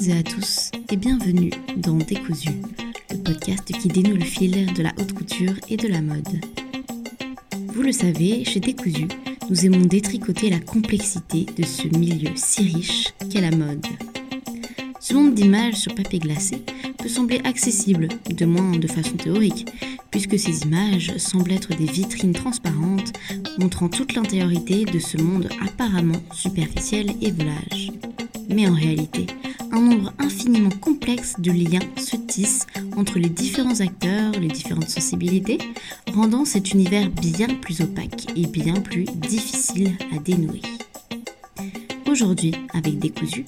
toutes et à tous et bienvenue dans Décousu, le podcast qui dénoue le fil de la haute couture et de la mode. Vous le savez, chez Décousu, nous aimons détricoter la complexité de ce milieu si riche qu'est la mode. Ce monde d'images sur papier glacé peut sembler accessible, de moins de façon théorique, puisque ces images semblent être des vitrines transparentes montrant toute l'intériorité de ce monde apparemment superficiel et volage. Mais en réalité, un nombre infiniment complexe de liens se tissent entre les différents acteurs, les différentes sensibilités, rendant cet univers bien plus opaque et bien plus difficile à dénouer. Aujourd'hui, avec Décousu,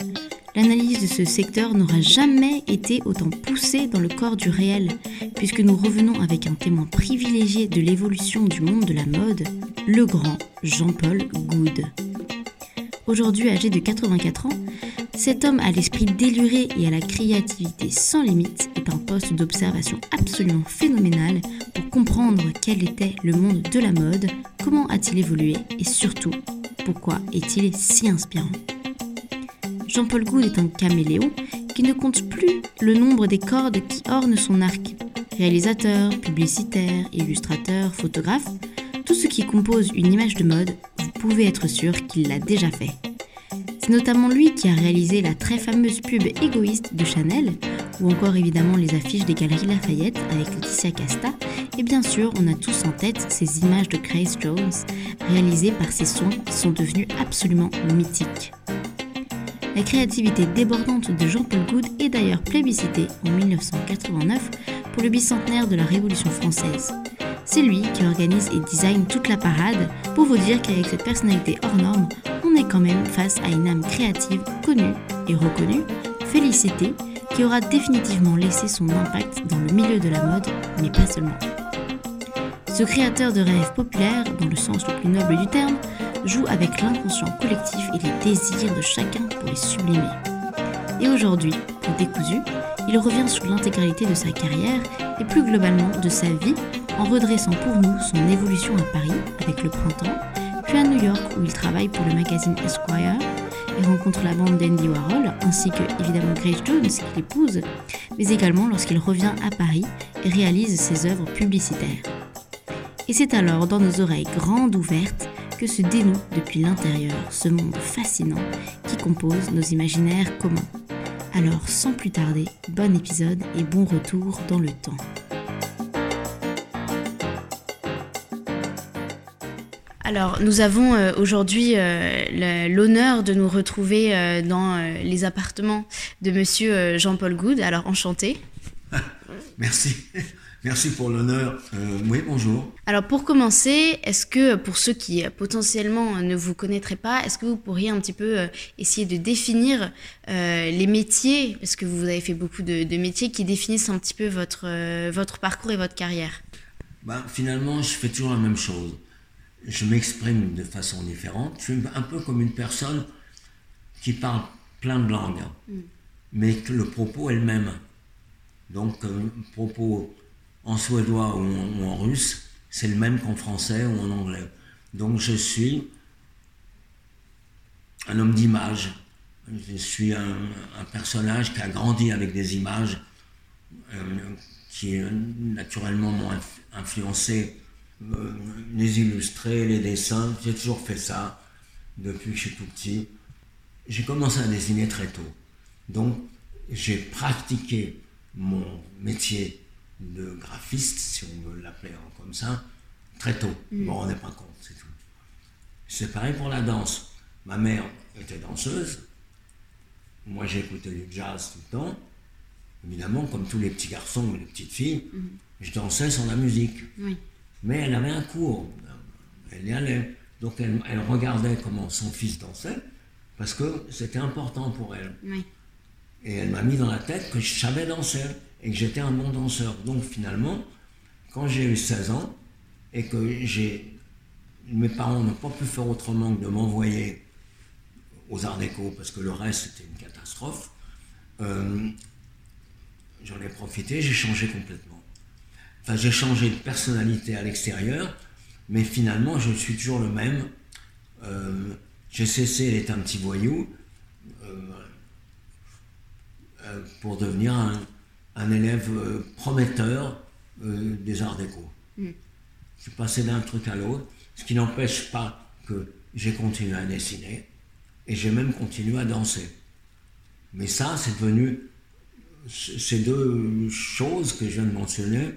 l'analyse de ce secteur n'aura jamais été autant poussée dans le corps du réel, puisque nous revenons avec un témoin privilégié de l'évolution du monde de la mode, le grand Jean-Paul Goud. Aujourd'hui âgé de 84 ans, cet homme à l'esprit déluré et à la créativité sans limite est un poste d'observation absolument phénoménal pour comprendre quel était le monde de la mode, comment a-t-il évolué et surtout, pourquoi est-il si inspirant. Jean-Paul Goud est un caméléon qui ne compte plus le nombre des cordes qui ornent son arc. Réalisateur, publicitaire, illustrateur, photographe, tout ce qui compose une image de mode, vous pouvez être sûr qu'il l'a déjà fait. C'est notamment lui qui a réalisé la très fameuse pub égoïste de Chanel, ou encore évidemment les affiches des galeries Lafayette avec Laetitia Casta, et bien sûr on a tous en tête ces images de Grace Jones réalisées par ses soins qui sont devenus absolument mythiques. La créativité débordante de Jean-Paul Goud est d'ailleurs plébiscitée en 1989 pour le bicentenaire de la Révolution française. C'est lui qui organise et design toute la parade pour vous dire qu'avec cette personnalité hors norme, on est quand même face à une âme créative connue et reconnue, félicitée, qui aura définitivement laissé son impact dans le milieu de la mode, mais pas seulement. Ce créateur de rêves populaires, dans le sens le plus noble du terme, joue avec l'inconscient collectif et les désirs de chacun pour les sublimer. Et aujourd'hui, Décousu, il revient sur l'intégralité de sa carrière et plus globalement de sa vie en redressant pour nous son évolution à Paris avec le printemps, puis à New York où il travaille pour le magazine Esquire et rencontre la bande d'Andy Warhol ainsi que évidemment Grace Jones qu'il épouse, mais également lorsqu'il revient à Paris et réalise ses œuvres publicitaires. Et c'est alors dans nos oreilles grandes ouvertes que se dénoue depuis l'intérieur ce monde fascinant qui compose nos imaginaires communs. Alors sans plus tarder, bon épisode et bon retour dans le temps. Alors, nous avons euh, aujourd'hui euh, l'honneur de nous retrouver euh, dans les appartements de monsieur Jean-Paul Goud. Alors, enchanté. Merci. Merci pour l'honneur. oui, bonjour. Alors pour commencer, est-ce que pour ceux qui potentiellement ne vous connaîtraient pas, est-ce que vous pourriez un petit peu essayer de définir les métiers, parce que vous avez fait beaucoup de, métiers qui définissent un petit peu votre, votre parcours et votre carrière? Ben, Finalement, je fais toujours la même chose je m'exprime de façon différente. Je suis un peu comme une personne qui parle plein de langues, mm. mais que le propos est le même. Donc, euh, propos en suédois ou en, russe, c'est le même qu'en français ou en anglais. Donc, je suis un homme d'image. Je suis un, personnage qui a grandi avec des images euh, qui naturellement m'ont influencé les illustrer, les dessins. J'ai toujours fait ça depuis que je suis tout petit. J'ai commencé à dessiner très tôt. Donc, j'ai pratiqué mon métier de graphiste, si on veut l'appeler comme ça, très tôt. Mm. Bon, on n'est pas compte, c'est tout. C'est pareil pour la danse. Ma mère était danseuse. Moi, j'écoutais du jazz tout le temps. Évidemment, comme tous les petits garçons et les petites filles, mm. je dansais sans la musique. Oui. Mais elle avait un cours. Elle y allait. Donc elle, regardait comment son fils dansait, parce que c'était important pour elle. Et elle m'a mis dans la tête que je savais danser et que j'étais un bon danseur. Donc finalement, quand j'ai eu 16 ans et que j'ai, mes parents n'ont pas pu faire autrement que de m'envoyer aux Arts Déco, parce que le reste c'était une catastrophe, euh, j'en ai profité, j'ai changé complètement. Enfin, j'ai changé de personnalité à l'extérieur, mais finalement, je suis toujours le même. Euh, j'ai cessé d'être un petit voyou. Euh, euh, pour devenir un, élève euh, prometteur des arts déco. Mm. Je suis passé d'un truc à l'autre, ce qui n'empêche pas que j'ai continué à dessiner et j'ai même continué à danser. Mais ça, c'est devenu ces deux choses que je viens de mentionner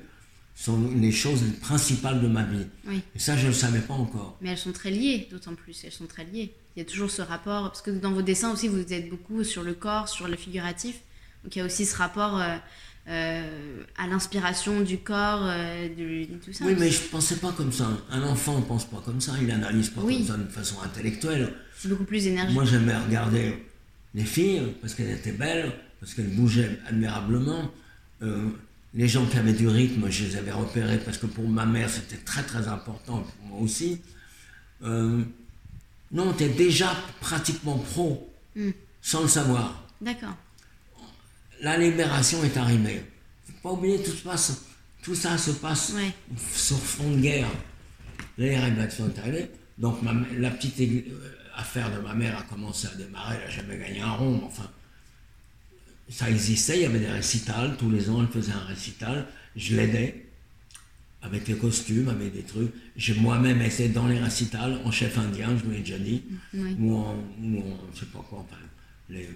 sont les choses principales de ma vie. Et ça, je ne le savais pas encore. Mais elles sont très liées, d'autant plus. Elles sont très liées. Il y a toujours ce rapport, parce que dans vos dessins aussi, vous êtes beaucoup sur le corps, sur le figuratif. Donc il y a aussi ce rapport euh, euh, à l'inspiration du corps, euh, de, tout ça. Oui, mais je ne pensais pas comme ça. Un enfant ne pense pas comme ça, il n'analyse pas comme ça de façon intellectuelle. C'est beaucoup plus énergique. Moi, j'aimais regarder les filles, parce qu'elles étaient belles, parce qu'elles bougeaient admirablement les gens qui avaient du rythme, je les avais repérés parce que pour ma mère, c'était très très important, pour moi aussi. Euh, non, tu es déjà pratiquement pro, hmm. sans le savoir. D'accord. La libération est arrivée. faut pas oublier, tout, tout ça se passe sur fond de guerre. Les révélations sont arrivées. Donc la petite euh, affaire de ma mère a commencé à démarrer, elle n'a jamais gagné un rond, enfin, ça existait, il y avait des récitals, tous les ans elle faisait un récital, je l'aidais avec les costumes, avec des trucs. J'ai moi-même été dans les récitals en chef indien, je vous l'ai déjà dit, ou en, ou je sais pas quoi, enfin, les,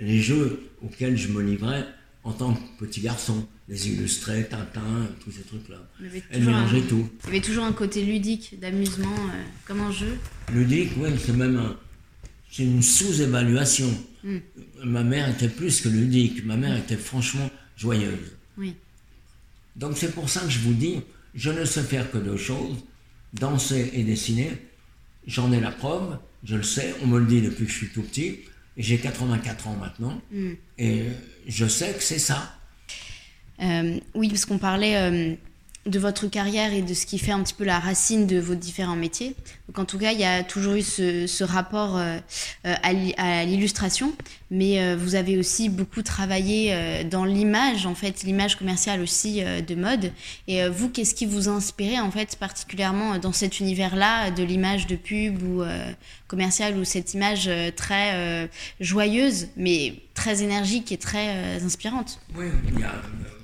les, jeux auxquels je me livrais en tant que petit garçon, les illustrés, Tintin, tous ces trucs-là. Elle mélangeait tout. Il y avait toujours un côté ludique, d'amusement, euh, comme un jeu. Ludique, oui, c'est même un, c'est une sous-évaluation. Hmm. Ma mère était plus que ludique, ma mère était franchement joyeuse. Oui. Donc c'est pour ça que je vous dis, je ne sais faire que deux choses, danser et dessiner. J'en ai la preuve, je le sais, on me le dit depuis que je suis tout petit. J'ai 84 ans maintenant, hmm. et je sais que c'est ça. Euh, oui, parce qu'on parlait euh, de votre carrière et de ce qui fait un petit peu la racine de vos différents métiers. Donc en tout cas, il y a toujours eu ce, rapport euh, euh, à l'illustration, mais euh, vous avez aussi beaucoup travaillé dans l'image, en fait, l'image commerciale aussi de mode. Et vous, qu'est-ce qui vous inspirait en fait particulièrement dans cet univers-là de l'image de pub ou commerciale ou cette image très joyeuse, mais très énergique et très inspirante? Oui,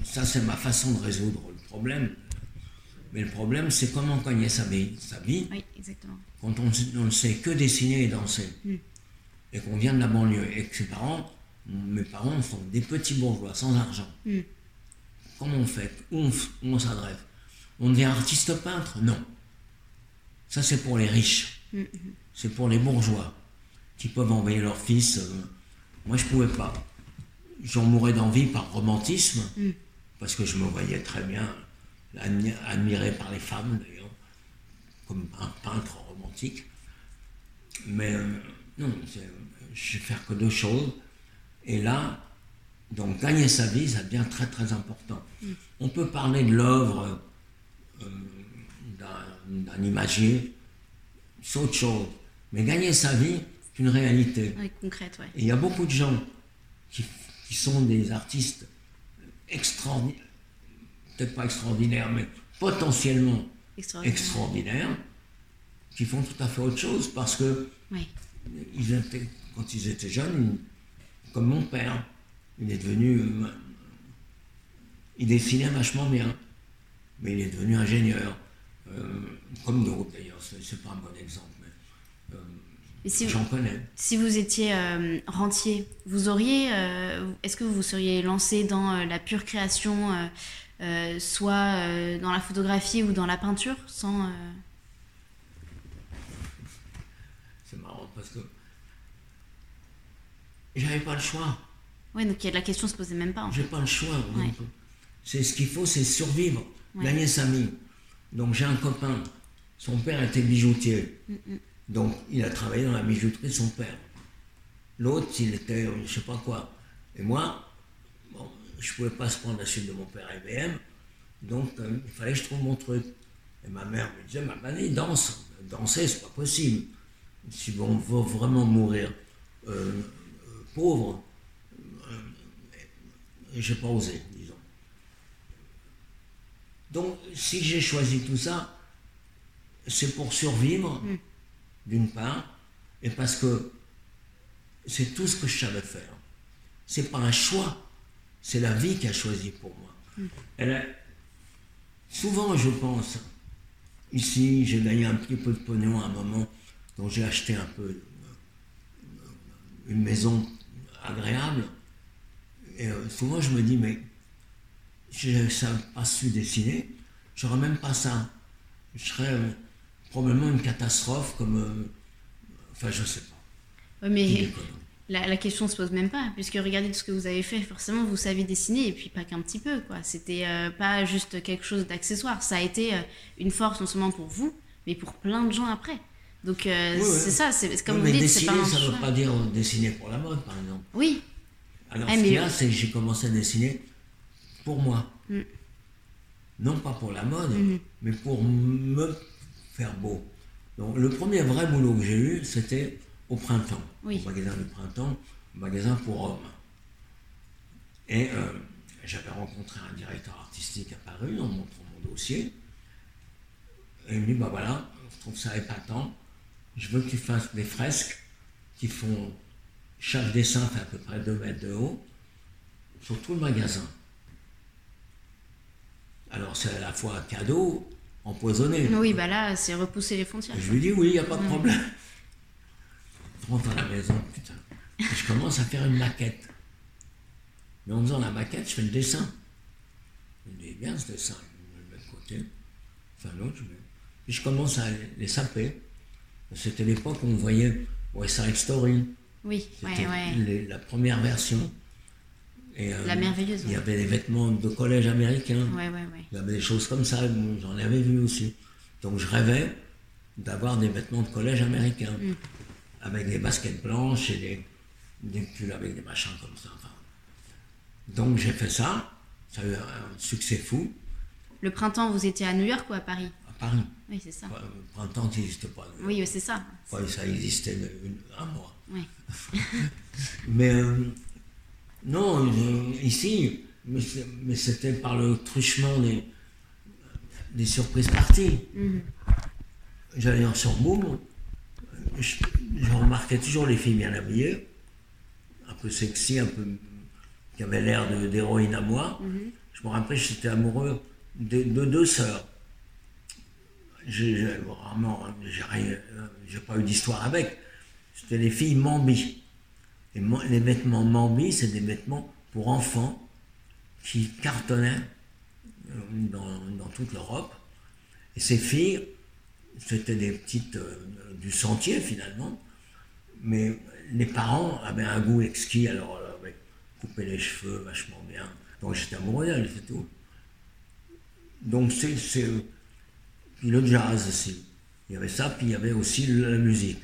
ça c'est ma façon de résoudre le problème mais le problème, c'est comment gagner sa vie. Sa vie oui, exactement. Quand on, ne sait que dessiner et danser, mm. et qu'on vient de la banlieue, et que ses parents, mes parents sont des petits bourgeois, sans argent. Mm. Comment on fait? Où on, s'adresse On devient artiste peintre? Non. Ça, c'est pour les riches. Mm, c'est pour les bourgeois qui peuvent envoyer leur fils. Euh, moi, je ne pouvais pas. J'en mourais d'envie par romantisme, parce que je me voyais très bien admiré par les femmes d'ailleurs, comme un peintre romantique. Mais euh, non, je vais faire que deux choses. Et là, donc gagner sa vie, ça devient très très important. Mm. On peut parler de l'œuvre euh, d'un imagier, c'est autre chose. Mais gagner sa vie, c'est une réalité. concrète, Et il y a beaucoup de gens qui, qui sont des artistes extraordinaires peut-être pas extraordinaires, mais potentiellement extraordinaires, qui font tout à fait autre chose parce que ils étaient, quand ils étaient jeunes, comme mon père, il est devenu. Euh, il dessinait vachement bien, mais il est devenu ingénieur, euh, comme d'autres d'ailleurs, c'est pas un bon exemple. Mais, euh, J'en connais. Si vous étiez rentier, vous auriez, est-ce que vous vous seriez lancé dans la pure création euh, soit euh, dans la photographie ou dans la peinture, sans... Euh, C'est marrant parce que j'avais pas le choix. Oui, donc la question se posait même pas. J'ai pas le choix. C'est ce qu'il faut, c'est survivre, gagner sa vie. Donc j'ai un copain, son père était bijoutier. Mm, mm. Donc il a travaillé dans la bijouterie de son père. L'autre, il était, je sais pas quoi. Et moi, je ne pouvais pas se prendre la suite de mon père IBM, donc euh, il fallait que je trouve mon truc. Et ma mère me disait, ma manie, danse. Danser, c'est pas possible. Si on veut vraiment mourir euh, euh, pauvre, et j'ai pas osé, disons. Donc, si j'ai choisi tout ça, c'est pour survivre, mm. d'une part, et parce que c'est tout ce que je savais faire c'est pas un choix, c'est la vie qui a choisi pour moi. Elle a- Souvent, je pense, ici, j'ai gagné un petit peu de pognon à un moment, donc j'ai acheté un peu euh, une maison agréable. Et euh, souvent, je me dis, mais je n'avais pas su dessiner, j'aurais même pas ça. Je serais euh, probablement une catastrophe comme. euh, enfin, je sais pas. Ouais, mais. La, la question se pose même pas, puisque regardez tout ce que vous avez fait, forcément vous savez dessiner, et puis pas qu'un petit peu, quoi. C'était euh, pas juste quelque chose d'accessoire, ça a été euh, une force non seulement pour vous, mais pour plein de gens après. Donc euh, Oui, oui. c'est ça, c'est comme Oui, vous dites, c'est pas un ça ne veut pas dire dessiner pour la mode, par exemple. Oui, Alors, Ah, ce qu'il y a, c'est que j'ai commencé à dessiner pour moi. Mm. Non pas pour la mode, Mhm. mais pour me faire beau. Donc, le premier vrai boulot que j'ai eu, c'était au printemps, Oui. au magasin du printemps, au magasin pour hommes. Et euh, j'avais rencontré un directeur artistique à Paris en montrant mon dossier. Et il me dit, bah voilà, je trouve ça épatant. Je veux que tu fasses des fresques qui font, chaque dessin fait à peu près 2 mètres de haut, sur tout le magasin. Alors c'est à la fois un cadeau empoisonné. oui, bah là c'est repousser les frontières. Je lui dis oui, il n'y a pas de problème. Je rentre à la maison, putain. Et je commence à faire une maquette. Mais en faisant la maquette, je fais le dessin. Je me dis, bien ce dessin, je le mets de côté. Enfin l'autre, je mets. Puis je commence à les saper. C'était l'époque où on voyait West Side Story. Oui, ouais, ouais. les- la première version. Et, euh, La merveilleuse, Il y ouais. avait des vêtements de collège américain. Il y avait des choses comme ça, j'en avais vu aussi. Donc je rêvais d'avoir des vêtements de collège américains, Mm. Avec des baskets blanches et des, des pulls avec des machins comme ça. enfin. Donc j'ai fait ça, ça a eu un succès fou Le printemps, vous étiez à New York ou à Paris? À Paris. Oui, c'est ça. Enfin, Le printemps n'existe pas. Oui, c'est ça. Ouais, ça existait une- un mois. Oui. Mais euh, non, euh, ici, mais c'était par le truchement des, des surprises parties. J'allais en surboom, je, je remarquais toujours les filles bien habillées, un peu sexy, un peu qui avaient l'air d'héroïne à moi. Je me rappelle, j'étais amoureux de, de deux sœurs. J'ai vraiment, j'ai euh, j'ai pas eu d'histoire avec. C'était les filles Mambi. Et les vêtements Mambi, c'est des vêtements pour enfants qui cartonnaient euh, dans, dans toute l'Europe. Et ces filles, c'était des petites euh, du sentier finalement, mais les parents avaient un goût exquis, alors euh, avec couper les cheveux vachement bien. Donc j'étais amoureux d'elles, c'est tout. Donc c'est. c'est- le jazz aussi. Il y avait ça, puis il y avait aussi la musique.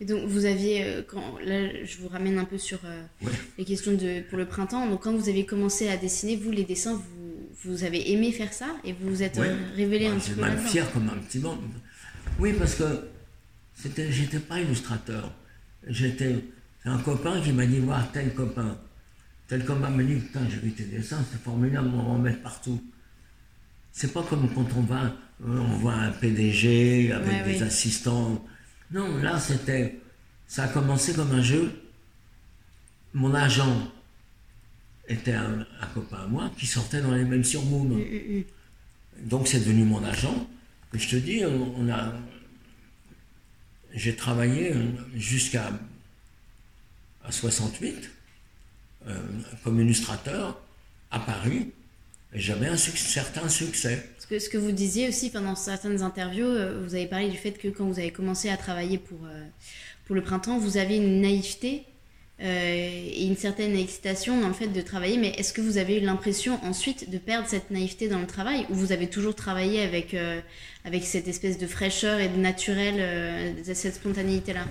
Et donc vous aviez, euh, quand, là je vous ramène un peu sur euh, Ouais. les questions de, pour le printemps, donc quand vous avez commencé à dessiner, vous les dessins, vous, vous avez aimé faire ça? Et vous vous êtes Ouais. révélé Ouais, un petit peu mal fier comme un petit bon. Oui, parce que c'était, j'étais pas illustrateur. J'étais c'est un copain qui m'a dit voir tel copain. Tel copain m'a dit putain j'ai vu tes dessins, c'est formidable, on va en mettre partout. C'est pas comme quand on va, on voit un PDG avec Ouais, des oui. assistants. Non, là c'était, ça a commencé comme un jeu. Mon agent était un, un copain à moi qui sortait dans les mêmes surbooms. Mm, Donc c'est devenu mon agent. Et je te dis, on, on a, j'ai travaillé euh, jusqu'à à 68 euh, comme illustrateur à Paris. Et j'avais un certain succès. Ce que, vous disiez aussi pendant certaines interviews, euh, vous avez parlé du fait que quand vous avez commencé à travailler pour, euh, pour le printemps, vous aviez une naïveté et une certaine excitation dans le fait de travailler, mais est-ce que vous avez eu l'impression ensuite de perdre cette naïveté dans le travail ou vous avez toujours travaillé avec, euh, avec cette espèce de fraîcheur et de naturel, euh, cette spontanéité-là?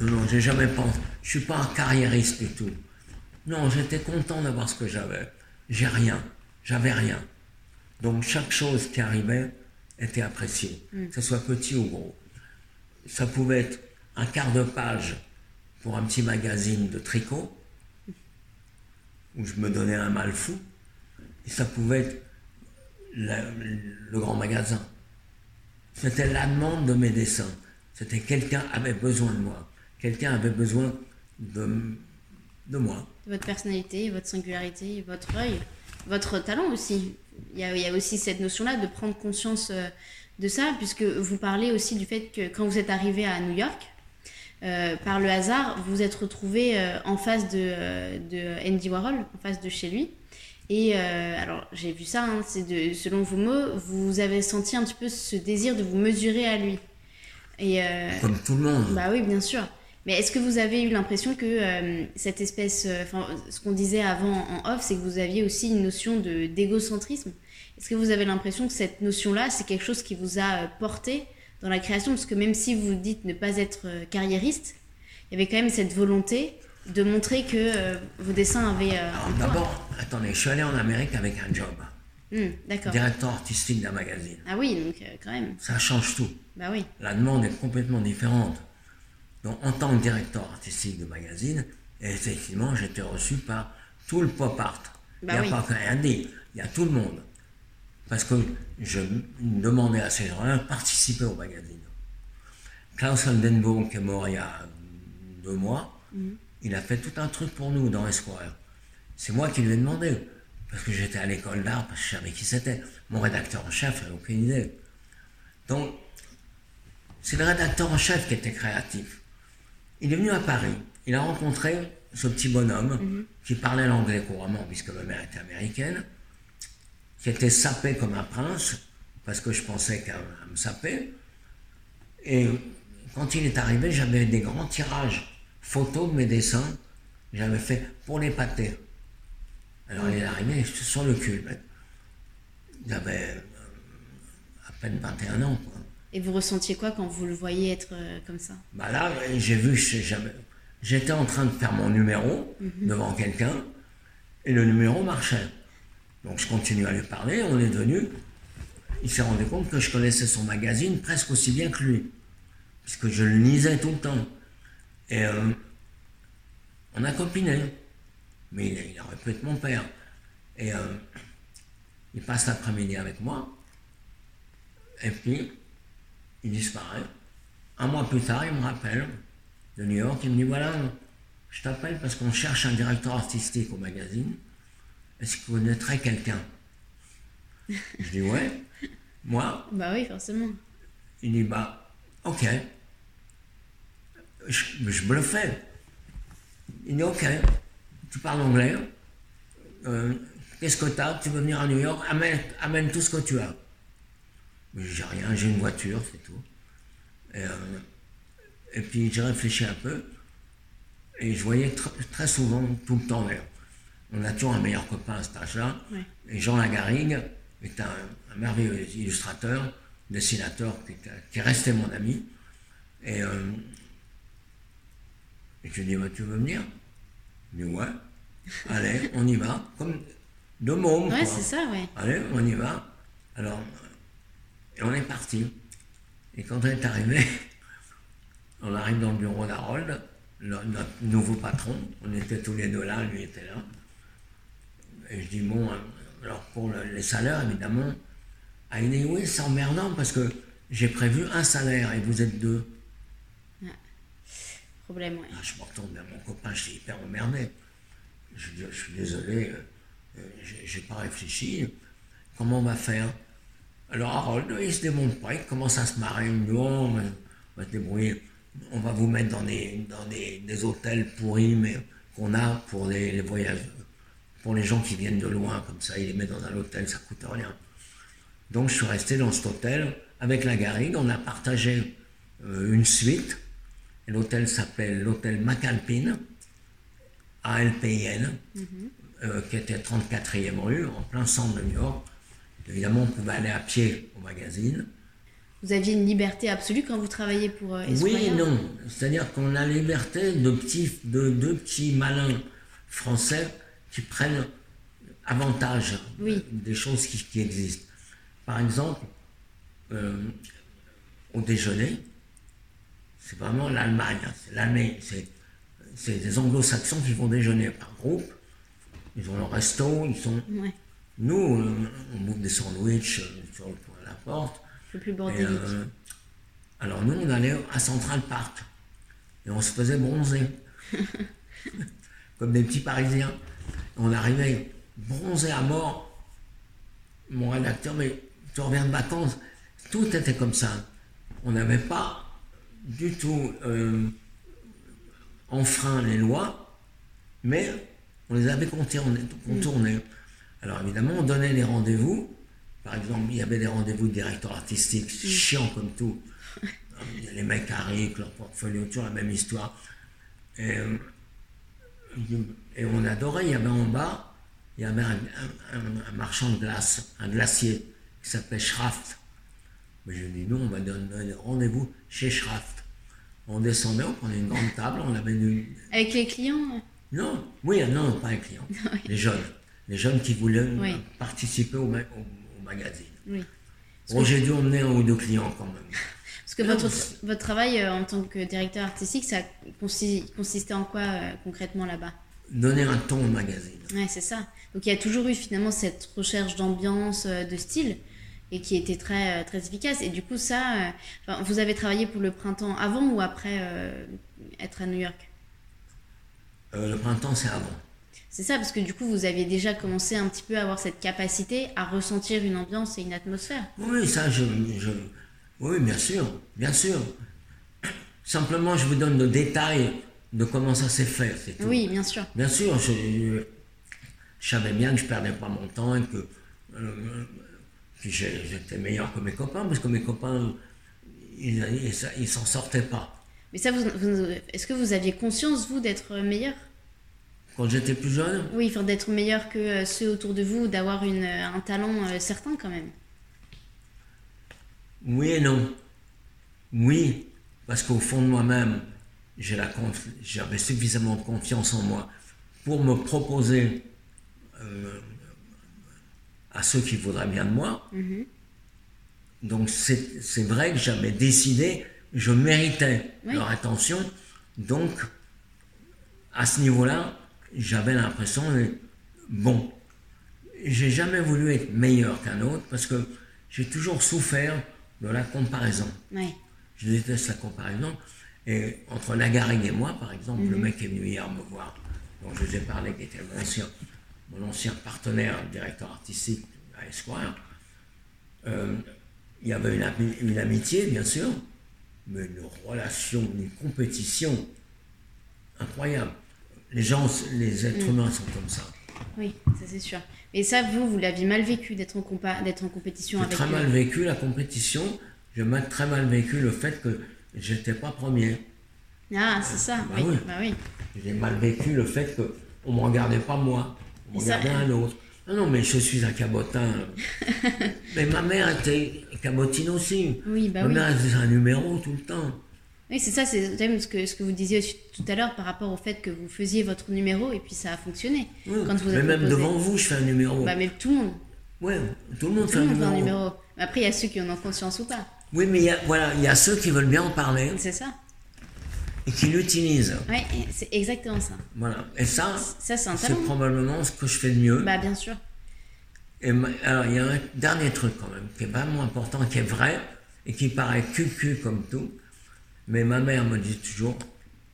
Non, j'ai jamais pensé. Je suis pas un carriériste du tout. Non, j'étais content d'avoir ce que j'avais. J'ai rien. J'avais rien. Donc chaque chose qui arrivait était appréciée, que ce soit petit ou gros. Ça pouvait être un quart de page pour un petit magazine de tricot, où je me donnais un mal fou, et ça pouvait être le grand magasin. C'était la demande de mes dessins. C'était quelqu'un avait besoin de moi. Quelqu'un avait besoin de, de moi. Votre personnalité, votre singularité, votre œil, votre talent aussi. Il y a, il y a aussi cette notion-là de prendre conscience euh, de ça, puisque vous parlez aussi du fait que quand vous êtes arrivé à New York, euh, par le hasard, vous vous êtes retrouvé euh, en face de, euh, de Andy Warhol, en face de chez lui. Et alors, j'ai vu ça, hein, c'est de, selon vos mots, vous avez senti un petit peu ce désir de vous mesurer à lui. Et, Comme tout le monde. bah oui, bien sûr. Mais est-ce que vous avez eu l'impression que euh, cette espèce, euh, enfin, ce qu'on disait avant en off, c'est que vous aviez aussi une notion de d'égocentrisme? Est-ce que vous avez l'impression que cette notion-là, c'est quelque chose qui vous a porté? Dans la création Parce que même si vous dites ne pas être euh, carriériste, il y avait quand même cette volonté de montrer que euh, vos dessins avaient euh, d'abord, attendez, je suis allé en Amérique avec un job. Hmm, D'accord. Directeur artistique d'un magazine. Ah oui, donc euh, quand même. Ça change tout. Bah oui. La demande est complètement différente. Donc, en tant que directeur artistique de magazine, effectivement, j'étais reçu par tout le pop art. Bah il n'y a oui. pas qu'un il y a tout le monde. Parce que je demandais à ces gens-là de participer au magazine. Klaus Oldenburg, qui est mort il y a deux mois, Mhm. il a fait tout un truc pour nous dans Esquire. C'est moi qui lui ai demandé, parce que j'étais à l'école d'art, parce que je savais qui c'était. Mon rédacteur en chef n'avait aucune idée. Donc, c'est le rédacteur en chef qui était créatif. Il est venu à Paris, il a rencontré ce petit bonhomme qui parlait l'anglais couramment, puisque ma mère était américaine, qui était sapé comme un prince, parce que je pensais qu'à me saper. Et quand il est arrivé, j'avais des grands tirages photos de mes dessins, j'avais fait pour les pâtés. Alors il est arrivé j'étais sur le cul. J'avais euh, à peine 21 ans. Quoi. Et vous ressentiez quoi quand vous le voyez être euh, comme ça? Bah là, j'ai vu, j'étais en train de faire mon numéro devant quelqu'un et le numéro marchait. Donc je continue à lui parler, on est devenu. Il s'est rendu compte que je connaissais son magazine presque aussi bien que lui, puisque je le lisais tout le temps. Et euh, on a copiné, mais il, il aurait pu être mon père. Et euh, il passe l'après-midi avec moi, et puis il disparaît. Un mois plus tard, il me rappelle de New York, il me dit voilà, je t'appelle parce qu'on cherche un directeur artistique au magazine. Est-ce que vous connaîtrez quelqu'un? Je dis ouais. Moi, Bah oui, forcément. il dit bah ok. Je, je bluffais. Il dit ok, tu parles anglais. Euh, Qu'est-ce que t'as? Tu veux venir à New York? Amène, amène tout ce que tu as. Mais j'ai rien, j'ai une voiture, c'est tout. Et, euh, et puis j'ai réfléchi un peu. Et je voyais tr- très souvent, tout le temps d'ailleurs. On a toujours un meilleur copain à cet âge-là. Ouais. Et Jean Lagarrigue est un, un merveilleux illustrateur, dessinateur qui, est- qui est resté mon ami. Et, euh, et je lui dis, bah, tu veux venir? Il dit, ouais. Allez, on y va. Comme deux mômes. Ouais, c'est ça, ouais. Allez, on y va. Alors, et on est parti. Et quand on est arrivé, on arrive dans le bureau d'Harold, notre nouveau patron. On était tous les deux là, lui était là. Et je dis, bon, alors pour le- les salaires, évidemment, dit, oui, c'est emmerdant parce que j'ai prévu un salaire et vous êtes deux. Problème, ouais. Ah, je me retourne vers mon copain, je suis hyper emmerdé. Je dis, je suis désolé, euh, euh, j'ai- pas réfléchi. Comment on va faire? Alors Harold, il se démonte pas, il commence à se marrer. Il me dit, oh, on va, on va se débrouiller. On va vous mettre dans des, dans des, des hôtels pourris, mais qu'on a pour les, les voyages, pour les gens qui viennent de loin, comme ça, il les met dans un hôtel, ça coûte rien. Donc je suis resté dans cet hôtel avec la Garrigue, on a partagé euh, une suite. Et L'hôtel s'appelle l'hôtel McAlpine, ALPIN, euh, qui était 34e rue, en plein centre de New York. Évidemment, on pouvait aller à pied au magazine. Vous aviez une liberté absolue quand vous travailliez pour euh, Oui et non. C'est-à-dire qu'on a la liberté de petits, de petits malins français qui prennent avantage Oui. des choses qui, qui existent. Par exemple, euh, au déjeuner, c'est vraiment l'Allemagne, hein, c'est l'année, c'est, des anglo-saxons qui vont déjeuner par groupe, ils ont leur resto, ils sont... Ouais, Nous, euh, on bouffe des sandwichs euh, sur le point de la porte, peu plus et, bordélique. euh, alors nous, on allait à Central Park et on se faisait bronzer. comme des petits Parisiens. On arrivait bronzé à mort. Mon rédacteur, mais tu reviens de vacances. Tout était comme ça. On n'avait pas du tout euh, enfreint les lois, mais on les avait contournées. Alors évidemment, on donnait des rendez-vous. Par exemple, il y avait des rendez-vous de directeur artistique, chiant comme tout. Les mecs arrivent, leur portfolio, toujours la même histoire. Et, euh, et, on adorait, il y avait en bas, il y avait un, marchand de glace, un glacier, qui s'appelait Schraft. Mais je dis non, on va donner rendez-vous chez Schraft. On descendait, on prenait une grande table, on avait une... Avec les clients Non, oui, non, pas les clients, les jeunes. Les jeunes qui voulaient participer au, magazine. Oui. Bon, j'ai dû emmener un ou deux clients quand même. Parce que votre, votre travail euh, en tant que directeur artistique, ça consistait en quoi euh, concrètement là-bas? Donner un ton au magazine. Ouais, c'est ça. Donc il y a toujours eu finalement cette recherche d'ambiance, euh, de style, et qui était très, très efficace. Et du coup, ça, vous avez travaillé pour le printemps avant ou après être à New York? Le printemps, c'est avant. C'est ça, parce que du coup, vous aviez déjà commencé un petit peu à avoir cette capacité à ressentir une ambiance et une atmosphère. Oui, ça, je, oui, bien sûr, bien sûr. Simplement, je vous donne le détail de comment ça s'est fait. Oui, bien sûr. Bien sûr, je, savais bien que je perdais pas mon temps et que, euh, j'étais meilleur que mes copains, parce que mes copains, ils ne s'en sortaient pas. Mais ça, est-ce que vous aviez conscience, vous, d'être meilleur? Quand j'étais plus jeune? Oui, d'être meilleur que euh, ceux autour de vous, d'avoir un talent euh, certain quand même. Oui et non. Oui, parce qu'au fond de moi-même, j'avais suffisamment de confiance en moi pour me proposer à ceux qui voudraient bien de moi. Mm-hmm. Donc c'est vrai que j'avais décidé, je méritais leur attention. Donc à ce niveau-là, j'avais l'impression bon. J'ai jamais voulu être meilleur qu'un autre parce que j'ai toujours souffert de la comparaison. Je déteste la comparaison. Et entre Lagarrigue et moi, par exemple, le mhm. mec est venu hier me voir, dont je vous ai parlé, qui était mon ancien, mon ancien partenaire, directeur artistique à Esquire, euh, il y avait une, une, amitié, bien sûr, mais une relation, une compétition incroyable les gens, les êtres mm. humains sont comme ça. Oui, ça c'est sûr. Et ça, vous, vous l'aviez mal vécu d'être en, d'être en compétition avec. Très mal vécu la compétition. J'ai très mal vécu le fait que j'étais pas premier. Ah, c'est ça. Bah oui. Bah oui. J'ai mal vécu le fait qu'on ne me regardait pas moi, on me regardait un autre. Ah non, mais je suis un cabotin. mais ma mère était cabotine aussi. Oui, bah ma oui. mère faisait un numéro tout le temps. Oui, c'est ça, c'est ce que, ce que vous disiez tout à l'heure par rapport au fait que vous faisiez votre numéro et puis ça a fonctionné. quand vous mais même devant vous, je fais un numéro. Bah, mais tout le monde. Oui, tout le monde, fait, un numéro. Mais après, il y a ceux qui en ont conscience ou pas. Oui, mais il y a, voilà, il y a ceux qui veulent bien en parler. C'est ça. Et qui l'utilisent. Oui, c'est exactement ça. Voilà. Et ça, ça c'est probablement ce que je fais de mieux. Bah, bien sûr. Et alors, il y a un dernier truc quand même, qui est vraiment important, qui est vrai, et qui paraît cucu comme tout mais ma mère me dit toujours,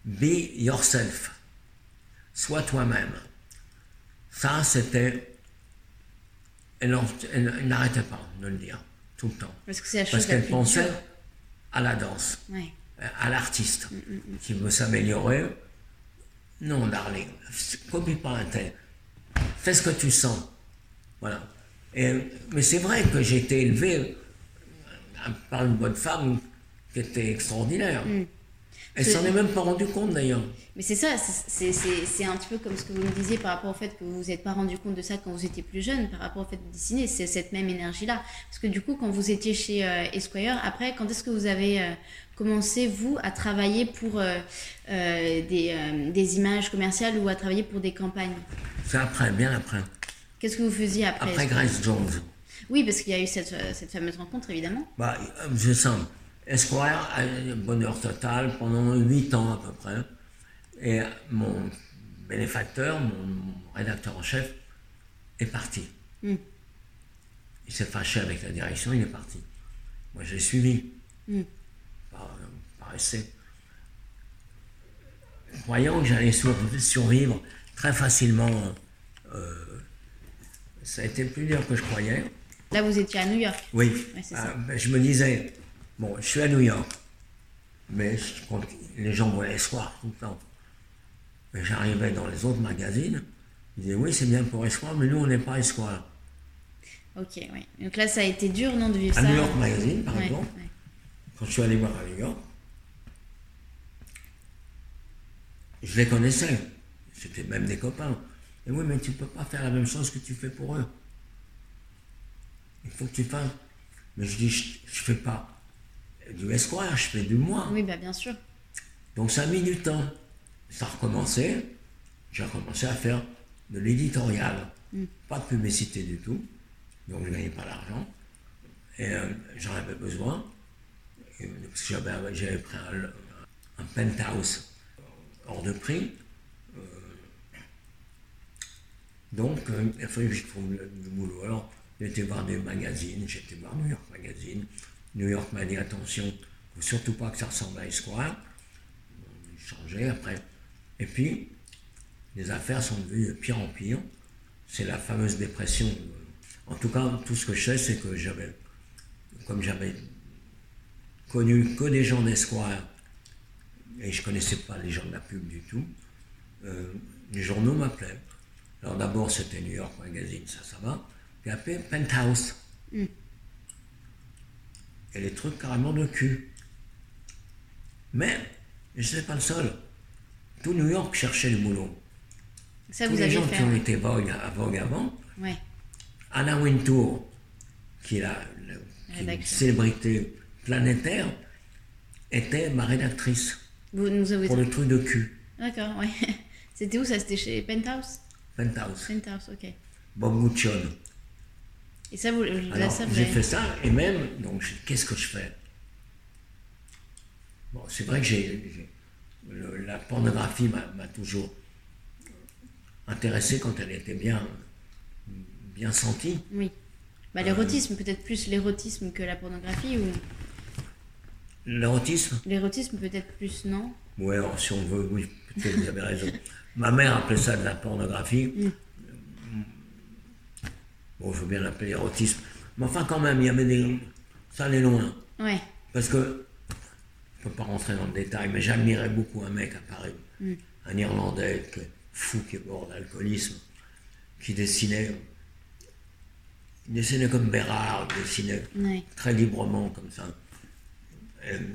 be yourself. Sois toi-même. Ça, c'était. Elle, n'arrêtait pas de le dire, tout le temps. Parce qu'elle pensait à la danse, à l'artiste, mm, mm, mm. qui veut s'améliorer. Non, darling, copie pas un tel. Fais ce que tu sens. Voilà. mais c'est vrai que j'ai été élevé par une bonne femme qui était extraordinaire. Mm. Elle s'en est même pas rendue compte d'ailleurs. Mais c'est ça, c'est un petit peu comme ce que vous me disiez par rapport au fait que vous vous êtes pas rendu compte de ça quand vous étiez plus jeune, par rapport au fait de dessiner, c'est cette même énergie-là. Parce que du coup, quand vous étiez chez euh, Esquire, après, quand est-ce que vous avez euh, commencé, vous, à travailler pour euh, des, des, images commerciales ou à travailler pour des campagnes? C'est après, bien après. Qu'est-ce que vous faisiez après Après Grace Jones. Oui, parce qu'il y a eu cette, cette fameuse rencontre, évidemment. Bah, je sens. Esquire a eu bonheur total pendant huit ans à peu près. Et mon bénéfacteur, mon, rédacteur en chef, est parti. Hmm. Il s'est fâché avec la direction, il est parti. Moi, j'ai suivi mm. par, par, essai. Croyant que j'allais survivre très facilement. euh, ça a été plus dur que je croyais. Là, vous étiez à New York. Oui. Ouais, Ah, ça. ben, je me disais, bon, je suis à New York, mais je compte- les gens voient Espoir tout le temps. Mais j'arrivais dans les autres magazines, ils disaient, oui, c'est bien pour Espoir, mais nous, on n'est pas Espoir. Ok, oui. Donc là, ça a été dur, non, de vivre À ça? New York Magazine, par Ouais, exemple, ouais. quand je suis allé voir à New York, je les connaissais. C'était même des copains. Et oui, mais tu ne peux pas faire la même chose que tu fais pour eux. Il faut que tu fasses. Mais je dis, je ne fais pas du Esquire, je fais du moi. Oui, bah, bien sûr. Donc ça a mis du temps. Ça a recommencé. J'ai recommencé à faire de l'éditorial. Pas de publicité du tout. Donc je ne gagnais pas d'argent. Et euh, j'en avais besoin. Et, parce que j'avais, j'avais pris un, un penthouse hors de prix. Euh, donc euh, il fallu que je trouve le- du boulot. Alors j'étais voir des magazines, j'étais voir New York Magazine. New York m'a dit attention, il ne faut surtout pas que ça ressemble à Esquire changé après. Et puis, les affaires sont devenues de pire en pire. C'est la fameuse dépression. En tout cas, tout ce que je sais, c'est que j'avais, comme j'avais connu que des gens d'Esquire, et je connaissais pas les gens de la pub du tout, euh, les journaux m'appelaient. Alors d'abord, c'était New York Magazine, ça, ça va. Puis après, Penthouse. Et les trucs carrément de cul. Mais je ne suis pas le seul. Tout New York cherchait le boulot. Ça, Tous vous les gens fait. qui ont ouais. été Vogue, à Vogue avant, Ouais. Anna Wintour, qui est la, la- qui est une célébrité planétaire, était ma rédactrice Vous nous avez. pour le truc de cul, D'accord, ouais. C'était où ça? C'était chez Penthouse? Penthouse, Penthouse, ok. Bob Guccione. Et ça, vous, Alors, ça, vous j'ai fait ça, et même, donc, qu'est-ce que je fais? Bon, c'est vrai que j'ai, j'ai- le- la pornographie m'a, m'a toujours intéressé quand elle était bien, bien sentie. Oui. Bah, l'érotisme, peut-être plus l'érotisme que la pornographie ou L'érotisme? L'érotisme peut-être plus, non? Ouais, alors, si on veut, oui, peut-être vous avez raison. Ma mère appelait ça de la pornographie. Bon, je veux bien l'appeler érotisme. Mais enfin, quand même, il y avait des. Ça allait loin. Ouais. Parce que, je ne peux pas rentrer dans le détail, mais j'admirais beaucoup un mec à Paris, un Irlandais que- fou qui est mort d'alcoolisme, qui dessinait. Il dessinait comme Bérard, il dessinait Ouais. très librement comme ça.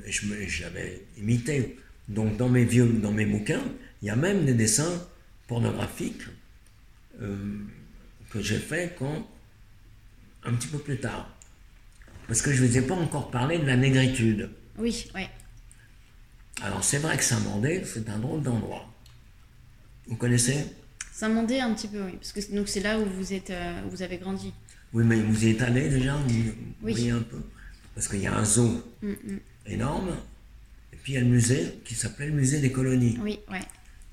Et je l'avais imité. Donc dans mes vieux, dans mes bouquins, il y a même des dessins pornographiques euh, que j'ai faits quand un petit peu plus tard. Parce que je ne vous ai pas encore parlé de la négritude. Oui, ouais. Alors c'est vrai que Saint-Mandé, c'est un drôle d'endroit. Vous connaissez? Saint-Mandé un petit peu, oui. Parce que donc c'est là où vous êtes, euh, où vous avez grandi. Oui, mais vous y êtes allé déjà Vous Oui. voyez un peu Parce qu'il y a un zoo énorme, et puis il y a le musée qui s'appelait le musée des colonies. Oui, ouais.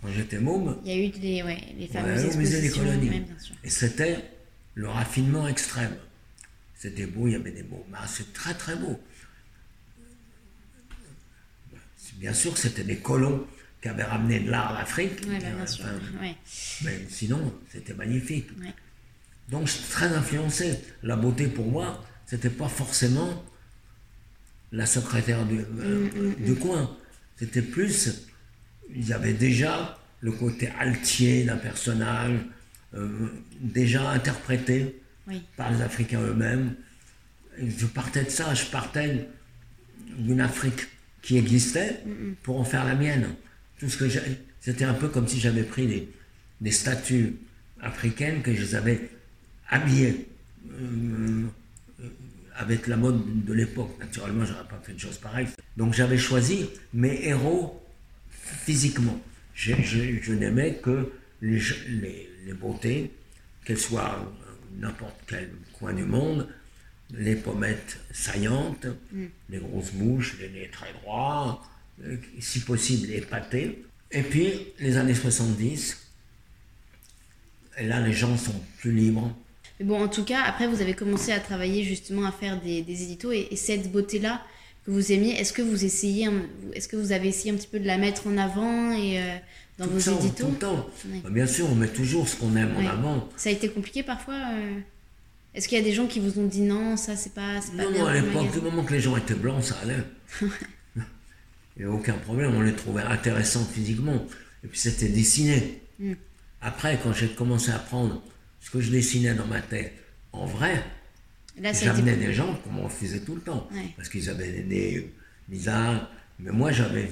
Quand j'étais môme, Il y a eu les, ouais, les fameuses Ouais, au musée des colonies. ouais, bien sûr. Et c'était le raffinement extrême. C'était beau, il y avait des beaux masques, c'est très très beau. Bien sûr c'était des colons qui avaient ramené de l'art à l'Afrique. Ouais, bah, bien sûr. Enfin, Ouais. mais sinon, c'était magnifique. Ouais. Donc, j'étais très influencé. La beauté pour moi, c'était pas forcément la secrétaire du, euh, du coin. C'était plus, il y avait déjà le côté altier d'un personnage, euh, déjà interprété Oui. par les Africains eux-mêmes. Je partais de ça, je partais d'une Afrique qui existait pour en faire la mienne. Tout ce que c'était un peu comme si j'avais pris des, des statues africaines que je les avais habillées euh, euh, avec la mode de l'époque. Naturellement, j'aurais pas fait de choses pareilles. Donc j'avais choisi mes héros physiquement. Je n'aimais que les, les, les beautés, qu'elles soient n'importe quel coin du monde, les pommettes saillantes, les grosses bouches, les nez très droits, euh, si possible épatés. Et puis, les années 70, et là, les gens sont plus libres. Mais bon, en tout cas, après, vous avez commencé à travailler justement à faire des, des éditos et, et cette beauté-là que vous aimiez, est-ce que vous essayez, est-ce que vous avez essayé un petit peu de la mettre en avant et euh, dans Tout vos le temps, éditos Tout le temps. Bah, bien sûr, on met toujours ce qu'on aime en avant. Ça a été compliqué parfois euh, Est-ce qu'il y a des gens qui vous ont dit non, ça c'est pas, c'est pas Non, bien non, à l'époque, du moment que les gens étaient blancs, ça allait. Il n'y avait aucun problème, on les trouvait intéressants physiquement. Et puis c'était dessiné. Mm. Après, quand j'ai commencé à prendre ce que je dessinais dans ma tête en vrai, j'amenais des gens comme on le faisait tout le temps. Ouais. Parce qu'ils avaient des nez bizarres. Mais moi, j'avais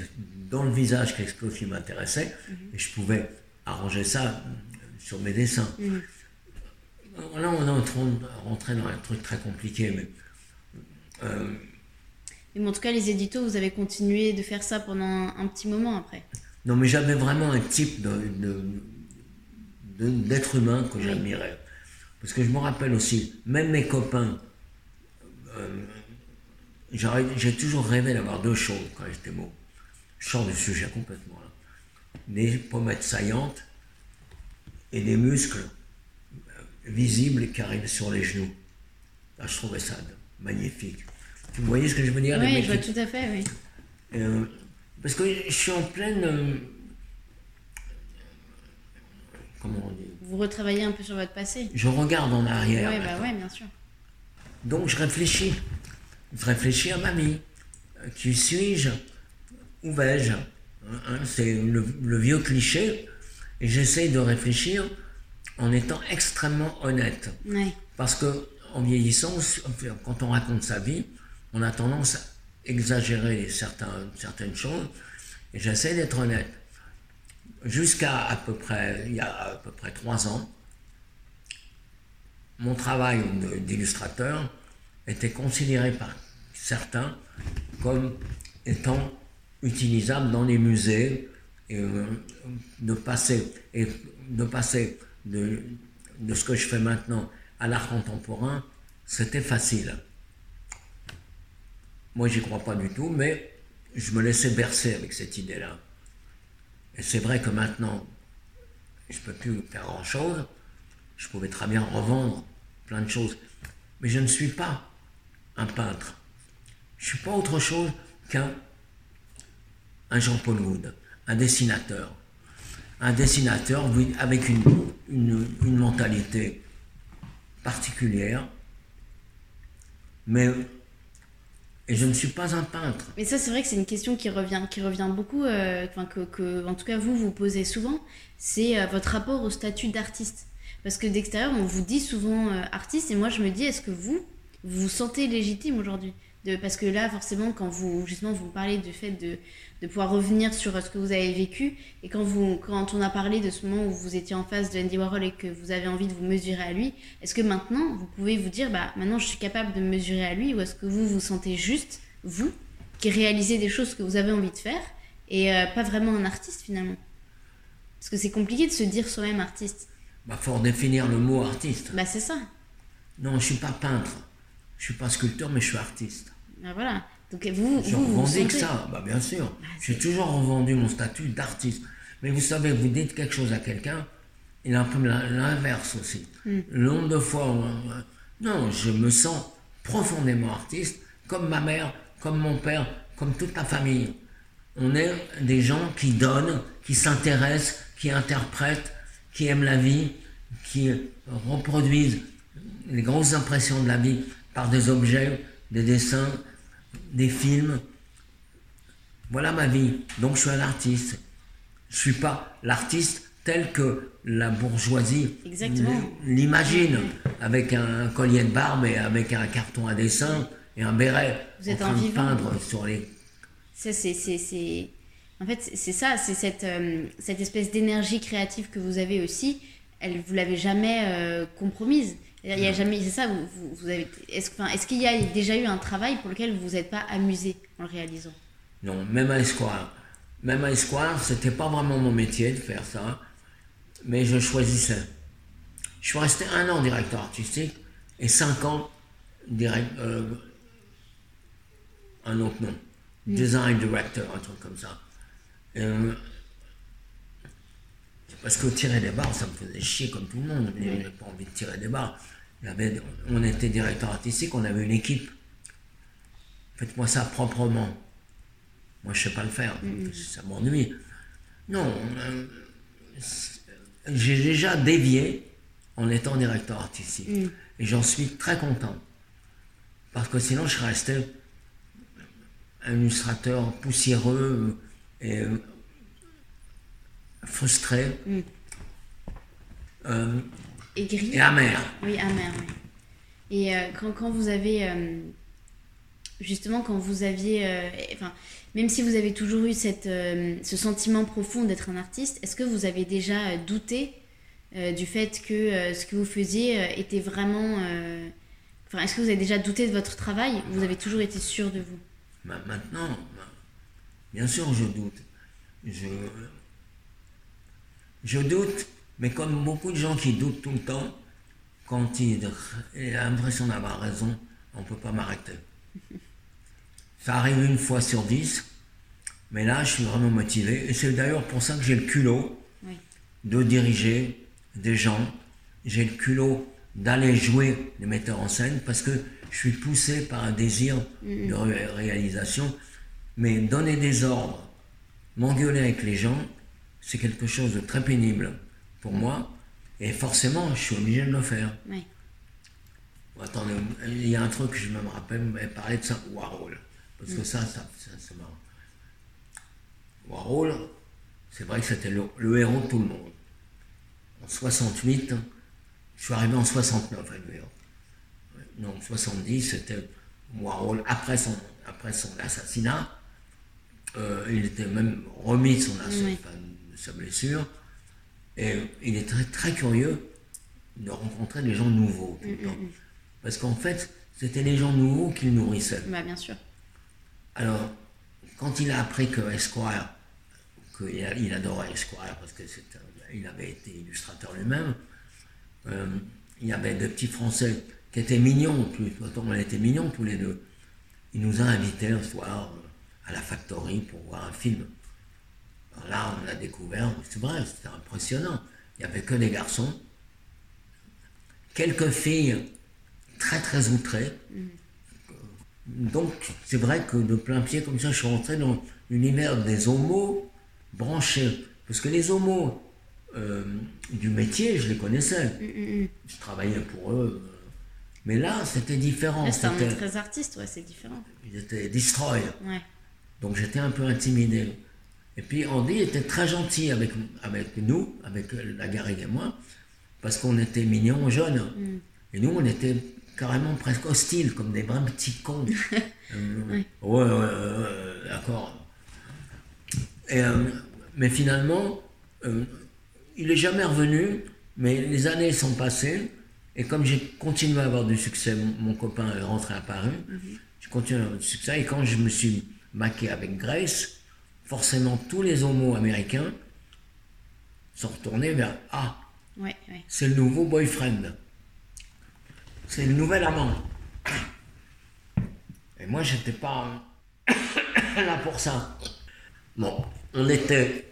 dans le visage quelque chose qui m'intéressait Mm-hmm. et je pouvais arranger ça sur mes dessins. Mhm. Là, on est en train de rentrer dans un truc très compliqué, mais euh, Mais bon, en tout cas, les éditos, vous avez continué de faire ça pendant un, un petit moment après. Non, mais j'avais vraiment un type d'être humain que j'admirais. Parce que je me rappelle aussi, même mes copains, euh, j'ai toujours rêvé d'avoir deux choses quand j'étais môme. Je sors du sujet complètement là. Des pommettes saillantes et des muscles euh, visibles qui arrivent sur les genoux. Je trouvais ça magnifique. Tu voyez ce que je veux dire Oui, je vois tout à fait, oui. euh, parce que je suis en pleine. euh, comment on dit? Vous retravaillez un peu sur votre passé. Je regarde en arrière. Ouais, bah ouais, bien sûr. Donc je réfléchis. Je réfléchis à ma vie. Euh, Qui suis-je? Où vais-je? Hein, C'est le, le vieux cliché. Et j'essaye de réfléchir en étant extrêmement honnête. Parce que en vieillissant, quand on raconte sa vie, on a tendance à exagérer certains- certaines choses. Et j'essaie d'être honnête. Jusqu'à à peu près, il y a à peu près trois ans, mon travail d'illustrateur était considéré par certains comme étant utilisable dans les musées euh, de passer et de passer de, de ce que je fais maintenant à l'art contemporain, c'était facile. Moi, j'y crois pas du tout, mais je me laissais bercer avec cette idée-là. Et c'est vrai que maintenant, je peux plus faire grand-chose. Je pouvais très bien revendre plein de choses. Mais je ne suis pas un peintre. Je suis pas autre chose qu'un un Jean-Paul Wood, un dessinateur. Un dessinateur avec une, mentalité particulière. Mais et je ne suis pas un peintre. Mais ça, c'est vrai que c'est une question qui revient, qui revient beaucoup, euh, que, que, en tout cas, vous, vous posez souvent. C'est euh, votre rapport au statut d'artiste. Parce que d'extérieur, on vous dit souvent euh, artiste, et moi, je me dis, est-ce que vous, vous vous sentez légitime aujourd'hui de, Parce que là, forcément, quand vous, justement, vous parlez du fait de, de pouvoir revenir sur ce que vous avez vécu, et quand, vous, quand on a parlé de ce moment où vous étiez en face de Andy Warhol et que vous avez envie de vous mesurer à lui, est-ce que maintenant, vous pouvez vous dire, bah, maintenant, je suis capable de me mesurer à lui, ou est-ce que vous vous sentez juste, vous, qui réalisez des choses que vous avez envie de faire, et euh, pas vraiment un artiste finalement? Parce que c'est compliqué de se dire soi-même artiste. Il faut définir le mot artiste. Bah, c'est ça. Non, je ne suis pas peintre. Je ne suis pas sculpteur, mais je suis artiste. Bah, voilà. Donc, vous, Je vous, revendique ça, bah, bien sûr. c'est- J'ai toujours revendu mon statut d'artiste. Mais vous savez, vous dites quelque chose à quelqu'un, il imprime l'in- l'inverse aussi. Le nombre de fois, où- non, je me sens profondément artiste, comme ma mère, comme mon père, comme toute la famille. On est des gens qui donnent, qui s'intéressent, qui interprètent, qui aiment la vie, qui reproduisent les grosses impressions de la vie par des objets, des dessins, des films. Voilà ma vie. Donc je suis un artiste. Je suis pas l'artiste tel que la bourgeoisie l'imagine, avec un collier de barbe et avec un carton à dessin et un béret Vous en êtes train de peindre sur les Ça, c'est, En fait, c'est- c'est ça, c'est cette, euh, cette espèce d'énergie créative que vous avez aussi, elle, vous l'avez jamais euh, compromise. Il y a jamais, c'est ça, vous, vous, vous avez, est-ce, enfin, est-ce qu'il y a déjà eu un travail pour lequel vous vous êtes pas amusé en le réalisant? Non, même à Esquire. Même à Esquire, c'était pas vraiment mon métier de faire ça, mais je choisissais. Je suis resté un an directeur artistique et cinq ans direct, euh, un autre nom, design director, un truc comme ça. Euh, parce que tirer des barres, ça me faisait chier comme tout le monde. Je n'avais pas envie de tirer des barres. On était directeur artistique, on avait une équipe. Faites-moi ça proprement. Moi, je sais pas le faire. Ça m'ennuie. Non, euh, j'ai déjà dévié en étant directeur artistique. Mm. Et j'en suis très content. Parce que sinon, je serais resté un illustrateur poussiéreux et euh, frustré Mm. euh, Et gris. et amer. Oui, amer, oui. Et euh, quand, quand vous avez. euh, justement, quand vous aviez. euh, enfin, même si vous avez toujours eu cette, ce sentiment profond d'être un artiste, est-ce que vous avez déjà douté du fait que ce que vous faisiez était vraiment. Enfin, est-ce que vous avez déjà douté de votre travail ou Vous avez toujours été sûr de vous? Ma- Maintenant, ma- bien sûr, je doute. Je, je doute, mais comme beaucoup de gens qui doutent tout le temps, quand ils ont l'impression d'avoir raison, on ne peut pas m'arrêter. Ça arrive une fois sur dix, mais là, je suis vraiment motivé. Et c'est d'ailleurs pour ça que j'ai le culot Oui. de diriger des gens. J'ai le culot d'aller jouer les metteurs en scène parce que je suis poussé par un désir de ré- réalisation. Mais donner des ordres, m'engueuler avec les gens, c'est quelque chose de très pénible pour moi. Et forcément, je suis obligé de le faire. Oui. Attendez, il y a un truc que je me rappelle, vous m'avez parlé de ça, Warhol. Parce que ça, ça, ça, c'est marrant. Warhol, c'est vrai que c'était le, le héros de tout le monde. En 68, je suis arrivé en 69 à New York. Non, en 70, c'était Warhol, après son, après son assassinat, euh, il était même remis de son enfin, de sa blessure, et il est très, très curieux de rencontrer des gens nouveaux tout le temps. Parce qu'en fait, c'était les gens nouveaux qui le nourrissaient. Bah, bien sûr. Alors, quand il a appris que Esquire, qu'il il adorait Esquire parce qu'il avait été illustrateur lui-même, euh, il y avait des petits Français qui étaient mignons, plus, autant on était mignons tous les deux. Il nous a invités un soir euh, à la Factory pour voir un film. Là, on a découvert, c'est vrai, c'était impressionnant. Il n'y avait que des garçons, quelques filles très très outrées. Donc, c'est vrai que de plein pied, comme ça, je suis rentré dans l'univers des homos branchés. Parce que les homos euh, du métier, je les connaissais. Je travaillais pour eux. Mais là, c'était différent. C'est un monde très artiste, ouais, c'est différent. Ils étaient destroy. Ouais. Donc, j'étais un peu intimidé. Et puis, Andy était très gentil avec, avec nous, avec la Garrigue et moi, parce qu'on était mignons, jeunes. Et nous, on était carrément presque hostiles, comme des vrais petits cons. Euh, ouais, ouais, ouais, ouais, d'accord. Euh, mais finalement, euh, il est jamais revenu, mais les années sont passées, et comme j'ai continué à avoir du succès, mon, mon copain est rentré à Paris, j'ai continué à avoir du succès, et quand je me suis maqué avec Grace, forcément tous les homos américains sont retournés vers Ah, Ouais, ouais. c'est le nouveau boyfriend. C'est le nouvel amant. Et moi, j'étais pas là pour ça. Bon, on était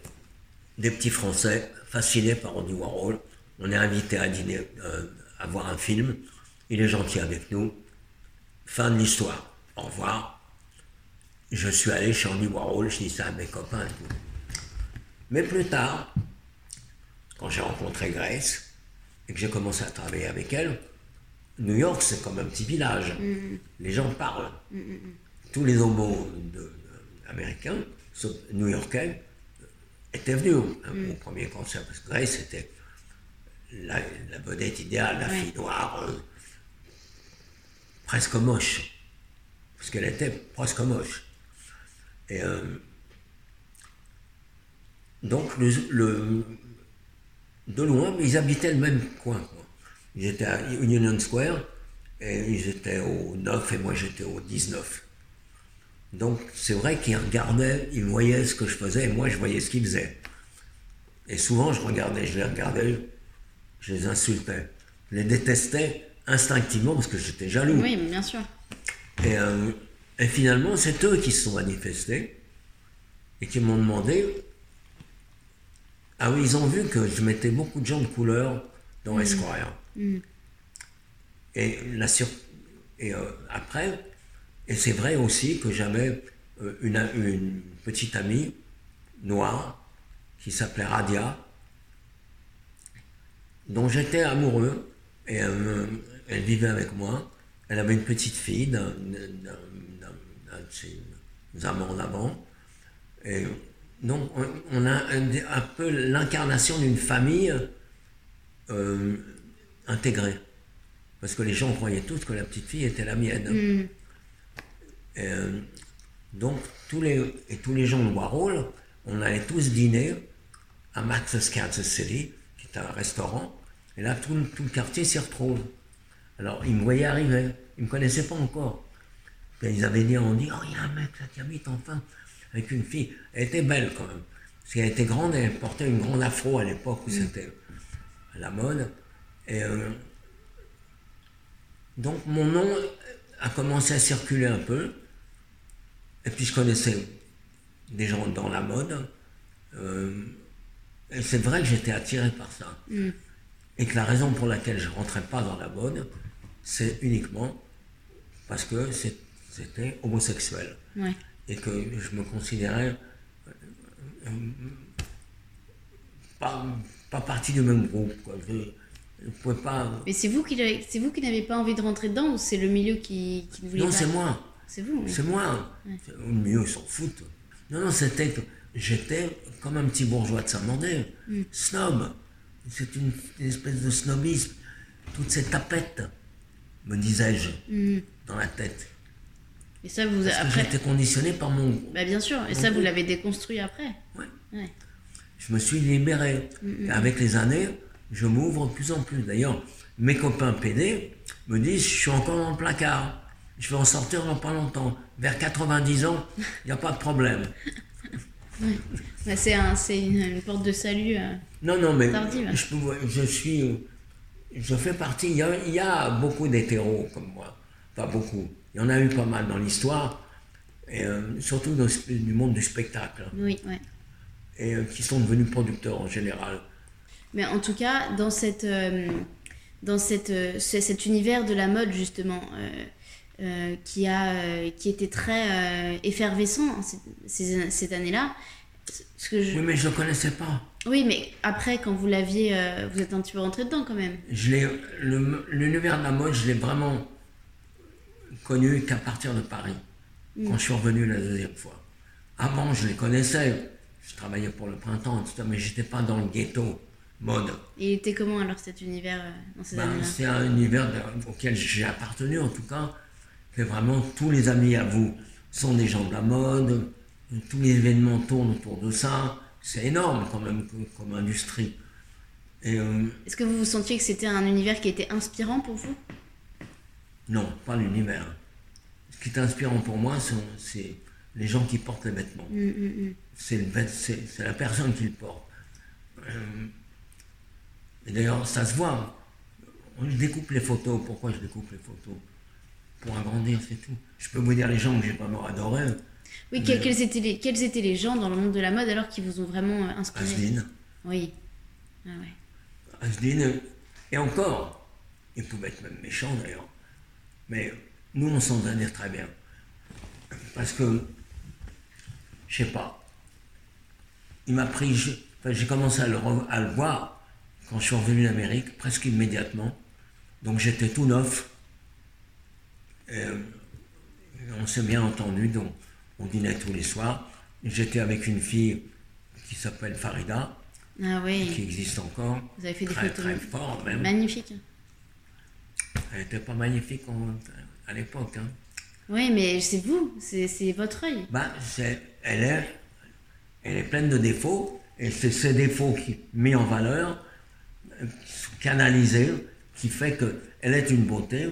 des petits Français fascinés par Andy Warhol. On est invités à dîner, euh, à voir un film. Il est gentil avec nous. Fin de l'histoire. Au revoir. Je suis allé chez Andy Warhol, je dis ça à mes copains et tout. Mais plus tard, quand j'ai rencontré Grace et que j'ai commencé à travailler avec elle, New York, c'est comme un petit village. Les gens parlent. Tous les homos de- de- américains, sauf new-yorkais, étaient venus au, au premier concert. Parce que Grace était la, la vedette idéale, la Ouais. fille noire, euh, presque moche. Parce qu'elle était presque moche. Et euh, donc, le, le- de loin, ils habitaient le même coin. quoi. Ils étaient à Union Square et ils étaient au 9 et moi j'étais au 19. Donc c'est vrai qu'ils regardaient, ils voyaient ce que je faisais et moi je voyais ce qu'ils faisaient. Et souvent je regardais, je les regardais, je les insultais. Je les détestais instinctivement parce que j'étais jaloux. Oui, bien sûr. Et, euh, et finalement, c'est eux qui se sont manifestés et qui m'ont demandé. Ah oui, ils ont vu que je mettais beaucoup de gens de couleur dans Esquire. Et, la sur- et euh, après, et c'est vrai aussi que j'avais euh, une, une petite amie noire qui s'appelait Radia, dont j'étais amoureux, et elle vivait avec moi. Elle avait une petite fille d'un de ses amants d'avant. Et donc, on, a un, peu l'incarnation d'une famille euh, intégrée. Parce que les gens croyaient tous que la petite fille était la mienne. Mm. Euh, donc, tous les, et tous les gens de Warhol, on allait tous dîner à Max's Kansas City, qui est un restaurant. Et là, tout, tout le quartier s'y retrouve. Alors, ils me voyaient arriver. Ils ne me connaissaient pas encore. ils avaient dit, on dit, oh, il y a un mec là qui habite enfin avec une fille. Elle était belle quand même. Parce qu'elle était grande, elle portait une grande afro à l'époque où mm. c'était à la mode. Et euh, donc mon nom a commencé à circuler un peu. Et puis je connaissais des gens dans la mode. Euh, et c'est vrai que j'étais attiré par ça. Mm. Et que la raison pour laquelle je ne rentrais pas dans la mode, c'est uniquement parce que c'était homosexuel. Et que je me considérais euh, pas, pas, partie du même groupe. Je, pouvais pas... Mais c'est vous qui, c'est vous qui n'avez pas envie de rentrer dedans ou c'est le milieu qui, qui ne voulait non, c'est moi. C'est vous. C'est moi. Le milieu, s'en foutent. Non, non, c'était que j'étais comme un petit bourgeois de Saint-Mandé, mm. snob. C'est une, espèce de snobisme. Toutes ces tapettes, me disais-je, mm. dans la tête. Et ça, vous Parce après. J'étais conditionné par mon. Bah, bien sûr. Et ça, vous l'avez déconstruit après. Ouais. ouais. Je me suis libéré. Mm, avec les années, je m'ouvre de plus en plus. D'ailleurs, mes copains PD me disent je suis encore dans le placard. Je vais en sortir dans pas longtemps. Vers 90 ans, il n'y a pas de problème. Bah, c'est un, une, porte de salut. Euh, non, non, mais je, je, suis. Je fais partie. Il y a, il y a beaucoup d'hétéros comme moi. Pas beaucoup. Il y en a eu pas mal dans l'histoire. Et, euh, surtout dans, du monde du spectacle. Oui, oui. Et euh, qui sont devenus producteurs en général. Mais en tout cas, dans, cette, dans cette, cet univers de la mode, justement, euh, qui, a, euh, qui était très euh, effervescent hein, ces, cette année-là. Oui, mais je ne connaissais pas. Oui, mais après, quand vous l'aviez, vous êtes un petit peu rentré dedans quand même. L'univers de la mode, je l'ai vraiment connu qu'à partir de Paris, mm. quand je suis revenu la deuxième fois. Avant, je les connaissais. Je travaillais pour le printemps, tout ça, mais j'étais pas dans le ghetto mode. Et il était comment alors cet univers dans ces ben, C'est un univers auquel j'ai appartenu en tout cas vraiment tous les amis à vous sont des gens de la mode, tous les événements tournent autour de ça. C'est énorme quand même comme, industrie. Euh, Est-ce que vous vous sentiez que c'était un univers qui était inspirant pour vous? Non, pas l'univers. Ce qui est inspirant pour moi, c'est les gens qui portent les vêtements. Mm, mm, mm. C'est la personne qui le porte. Euh, et d'ailleurs, ça se voit. Je découpe les photos. Pourquoi je découpe les photos? Pour agrandir, c'est tout. Je peux vous dire les gens que j'ai pas adoré. Oui, quels, étaient les, quels étaient les gens dans le monde de la mode alors qui vous ont vraiment euh, inspiré Asdine. Oui. Ah ouais. Asdine, et encore, il pouvait être même méchant d'ailleurs. Mais nous, on s'en donnait très bien. Parce que, je sais pas, il m'a pris, j'ai commencé à le, à le voir quand je suis revenu d'Amérique, presque immédiatement. Donc j'étais tout neuf. Euh, on s'est bien entendu, donc on dînait tous les soirs. J'étais avec une fille qui s'appelle Farida, ah oui. qui existe encore. Vous avez fait des photos très fort même. Magnifique. Elle n'était pas magnifique à l'époque. Hein. Oui, mais c'est vous, c'est votre œil. Bah, elle, est, elle est pleine de défauts, et c'est ces défauts qui mis en valeur, canalisés, qui fait qu'elle est une beauté,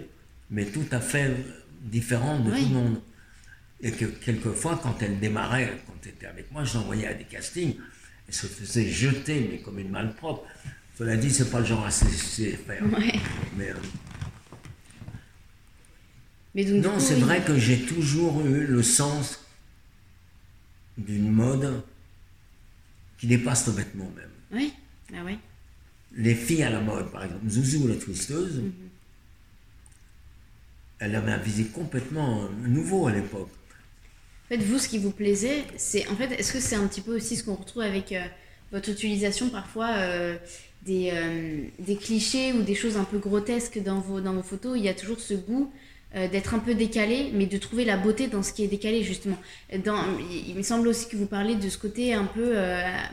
mais tout à fait différente de tout le monde. Et que quelquefois, quand elle démarrait, quand elle était avec moi, je l'envoyais à des castings, elle se faisait jeter, mais comme une malpropre. Cela dit, c'est pas le genre à se faire. Mais, euh, mais non, c'est vrai que j'ai toujours eu le sens d'une mode qui dépasse le vêtement même. Oui, ah oui. Les filles à la mode, par exemple, Zouzou la twisteuse, mhm elle avait un physique complètement nouveau à l'époque. En fait, vous, ce qui vous plaisait, c'est en fait, est-ce que c'est un petit peu aussi ce qu'on retrouve avec euh, votre utilisation parfois des, des clichés ou des choses un peu grotesques dans vos, dans vos photos? Il y a toujours ce goût d'être un peu décalé, mais de trouver la beauté dans ce qui est décalé, justement. Il me semble aussi que vous parlez de ce côté un peu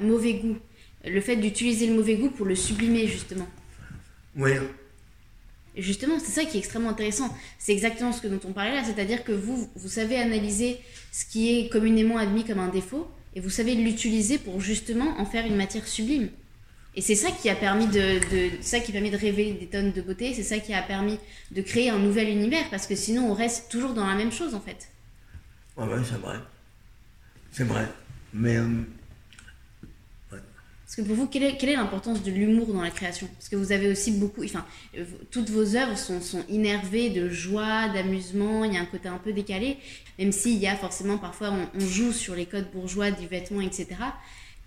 mauvais goût. Le fait d'utiliser le mauvais goût pour le sublimer, justement. Oui, Justement, c'est ça qui est extrêmement intéressant. C'est exactement ce dont on parlait là, c'est-à-dire que vous, vous savez analyser ce qui est communément admis comme un défaut et vous savez l'utiliser pour justement en faire une matière sublime. Et c'est ça qui a permis de, ça qui de révéler des tonnes de beauté, c'est ça qui a permis de créer un nouvel univers parce que sinon on reste toujours dans la même chose en fait. Ouais, ouais c'est vrai. C'est vrai. Mais euh, parce que pour vous, quelle est, l'importance de l'humour dans la création? Parce que vous avez aussi beaucoup, enfin, euh, toutes vos œuvres sont, sont innervées de joie, d'amusement, il y a un côté un peu décalé, même s'il y a forcément parfois, on, joue sur les codes bourgeois du vêtement, etc.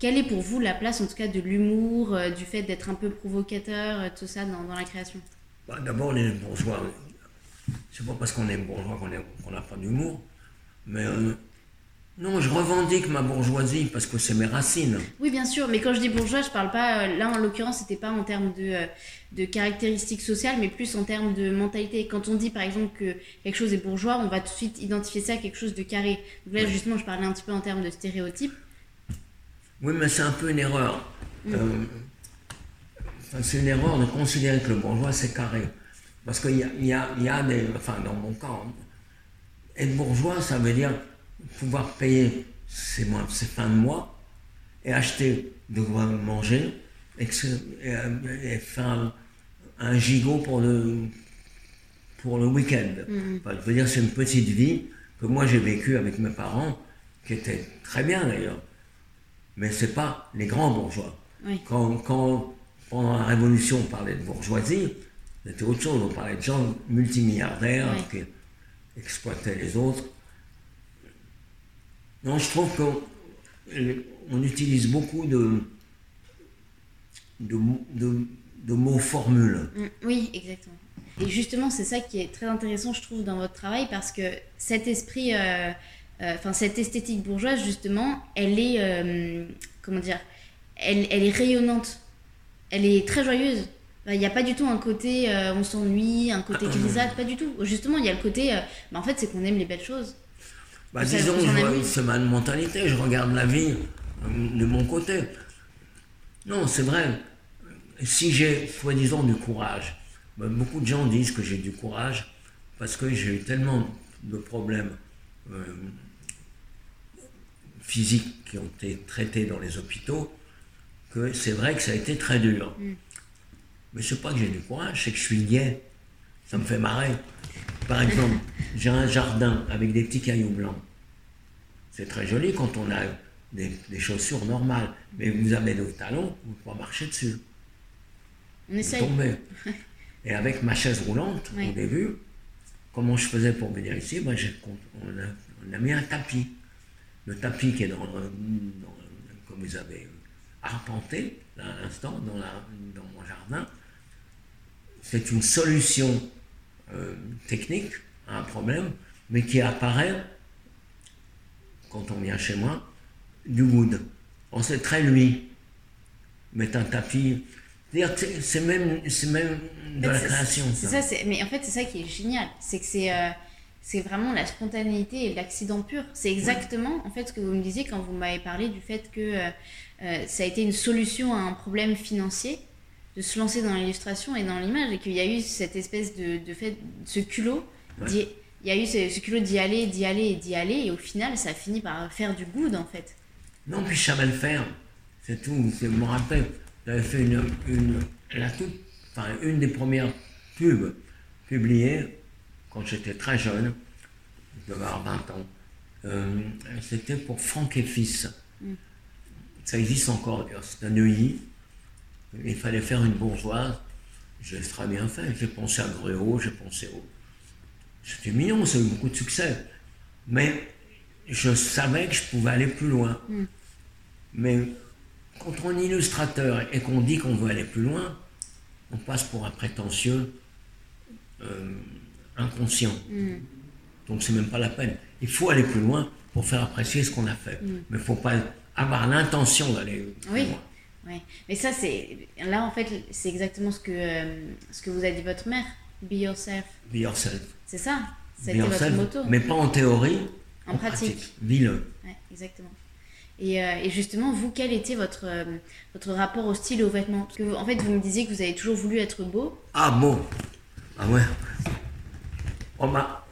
Quelle est pour vous la place, en tout cas, de l'humour, euh, du fait d'être un peu provocateur, euh, tout ça, dans, la création? Bah, D'abord, les bourgeois, c'est pas parce qu'on est bourgeois qu'on n'a pas d'humour, mais non, je revendique ma bourgeoisie parce que c'est mes racines. Oui, bien sûr, mais quand je dis bourgeois, je parle pas. Euh, là, en l'occurrence, c'était pas en termes de, euh, de caractéristiques sociales, mais plus en termes de mentalité. Quand on dit par exemple que quelque chose est bourgeois, on va tout de suite identifier ça à quelque chose de carré. Donc là, justement, je parlais un petit peu en termes de stéréotypes. Oui, mais c'est un peu une erreur. Mm. Euh, c'est une erreur de considérer que le bourgeois, c'est carré. Parce qu'il y a, y, a, y a des. Enfin, dans mon cas, être bourgeois, ça veut dire pouvoir payer ses, mois, ses fins de mois et acheter de quoi manger et, faire un, gigot pour le, pour le week-end. Mm. je veux dire, c'est une petite vie que moi j'ai vécue avec mes parents, qui était très bien d'ailleurs. Mais c'est pas les grands bourgeois. Quand, quand, pendant la Révolution, on parlait de bourgeoisie, c'était autre chose. On parlait de gens multimilliardaires qui exploitaient les autres. Non, je trouve qu'on utilise beaucoup de, de, mots formules. Mm, oui, exactement. Et justement, c'est ça qui est très intéressant, je trouve, dans votre travail, parce que cet esprit, euh, euh, enfin, cette esthétique bourgeoise, justement, elle est, euh, comment dire, elle, elle, est rayonnante. Elle est très joyeuse. Il n'y a pas du tout un côté on s'ennuie, un côté grisâtre, pas du tout. Justement, il y a le côté, bah, en fait, c'est qu'on aime les belles choses. Bah, disons, c'est ma mentalité, je regarde la vie de mon côté. Non, c'est vrai. Si j'ai, soi-disant, du courage, bah, beaucoup de gens disent que j'ai du courage parce que j'ai eu tellement de problèmes euh, physiques qui ont été traités dans les hôpitaux que c'est vrai que ça a été très dur. Mais mm. Mais c'est pas que j'ai du courage, c'est que je suis lié. Ça me fait marrer. Par exemple, j'ai un jardin avec des petits cailloux blancs. C'est très joli quand on a des, chaussures normales, mais vous avez nos talons, vous pouvez marcher dessus. On essaye. Et avec ma chaise roulante, au début, comment je faisais pour venir ici? Ben, on, a, mis un tapis. Le tapis qui est dans, comme vous avez arpenté, là, à l'instant, dans, dans mon jardin, c'est une solution euh, technique à un problème, mais qui apparaît quand on vient chez moi, du wood. On sait très lui, mettre un tapis. C'est même, même de la création. Ça. mais en fait, c'est ça qui est génial. C'est que c'est euh, vraiment la spontanéité et l'accident pur. C'est exactement en fait ce que vous me disiez quand vous m'avez parlé du fait que euh, euh, ça a été une solution à un problème financier de se lancer dans l'illustration et dans l'image et qu'il y a eu cette espèce de, de fait, ce culot il y a eu ce, culot d'y aller, d'y aller et d'y aller, et au final, ça a fini par faire du good, en fait. Non, puis je savais le faire. C'est tout. Je me rappelle, j'avais fait une, une, la toute, enfin, une des premières pubs publiées quand j'étais très jeune, je devais avoir 20 ans. Euh, c'était pour Franck et Fils. Mm. Ça existe encore, c'est un Neuilly. Il fallait faire une bourgeoise. J'ai très bien fait. J'ai pensé à Gréau, j'ai pensé au c'était mignon, ça a eu beaucoup de succès. Mais je savais que je pouvais aller plus loin. Hmm. Mais quand on est illustrateur et qu'on dit qu'on veut aller plus loin, on passe pour un prétentieux euh, inconscient. Hmm. Donc c'est même pas la peine. Il faut aller plus loin pour faire apprécier ce qu'on a fait. Hmm. Mais il ne faut pas avoir l'intention d'aller plus oui. Ouais. Mais ça, c'est. Là, en fait, c'est exactement ce que, euh, ce que vous a dit votre mère. Be yourself. Be yourself. C'est ça. Ça a Be été votre moto. mais pas en théorie, En pratique. Vis-le. Ouais, exactement. Et, euh, et justement, vous, quel était votre, euh, votre rapport au style et aux vêtements? Parce que, vous- en fait, vous me disiez que vous avez toujours voulu être beau. Ah bon Ah ouais Oh bah.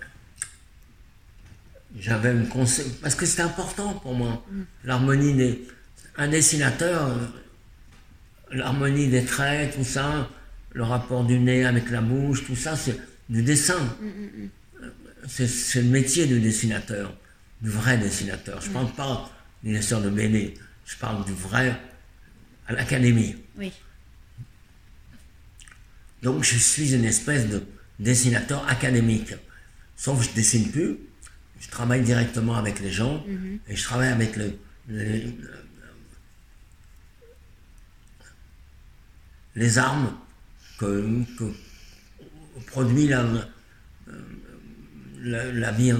J'avais une conseil. Parce que c'était important pour moi. L'harmonie des. Un dessinateur, euh, l'harmonie des traits, tout ça, le rapport du nez avec la bouche, tout ça, c'est du dessin. Euh, C'est c'est le métier du dessinateur, du vrai dessinateur. Je parle pas du dessinateur de BD, je parle du vrai à l'académie. Oui. Donc je suis une espèce de dessinateur académique. Sauf que je dessine plus, je travaille directement avec les gens et je travaille avec le- les, les armes que, que produit la, la, la vie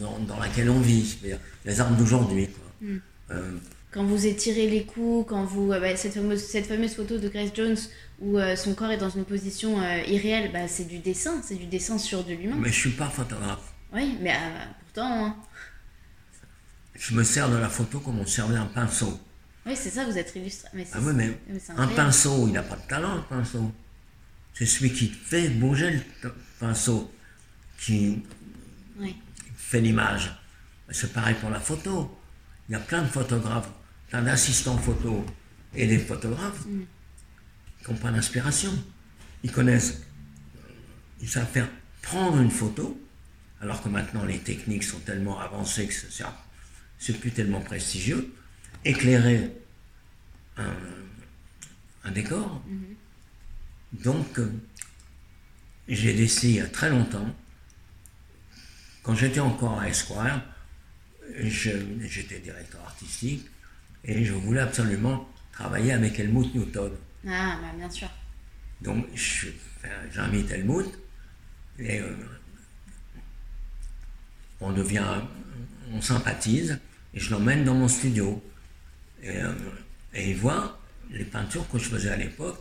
dans, dans laquelle on vit, c'est-à-dire les armes d'aujourd'hui. quoi. Euh, Quand vous étirez les coups, quand vous. euh, bah, cette, fameuse, cette fameuse photo de Grace Jones où euh, son corps est dans une position euh, irréelle, bah, c'est du dessin. C'est du dessin sur de l'humain. mais je suis pas photographe. Oui, mais euh, pourtant. hein. Je me sers de la photo comme on servait un pinceau. Oui, c'est ça, vous êtes illustré. Mais Ah oui, mais un pinceau, il n'a pas de talent, un pinceau. C'est celui qui fait bouger le pinceau, qui Oui. fait l'image. C'est pareil pour la photo. Il y a plein de photographes, plein d'assistants photo et des photographes qui n'ont pas d'inspiration. Ils connaissent, ils savent faire prendre une photo, alors que maintenant les techniques sont tellement avancées que c'est plus tellement prestigieux. Éclairer un, un décor. Donc, euh, j'ai décidé il y a très longtemps, quand j'étais encore à Esquire, j'étais directeur artistique et je voulais absolument travailler avec Helmut Newton. Ah, bah, bien sûr. Donc j'invite Helmut et euh, on devient, on sympathise et je l'emmène dans mon studio. Et, euh, et il voit les peintures que je faisais à l'époque,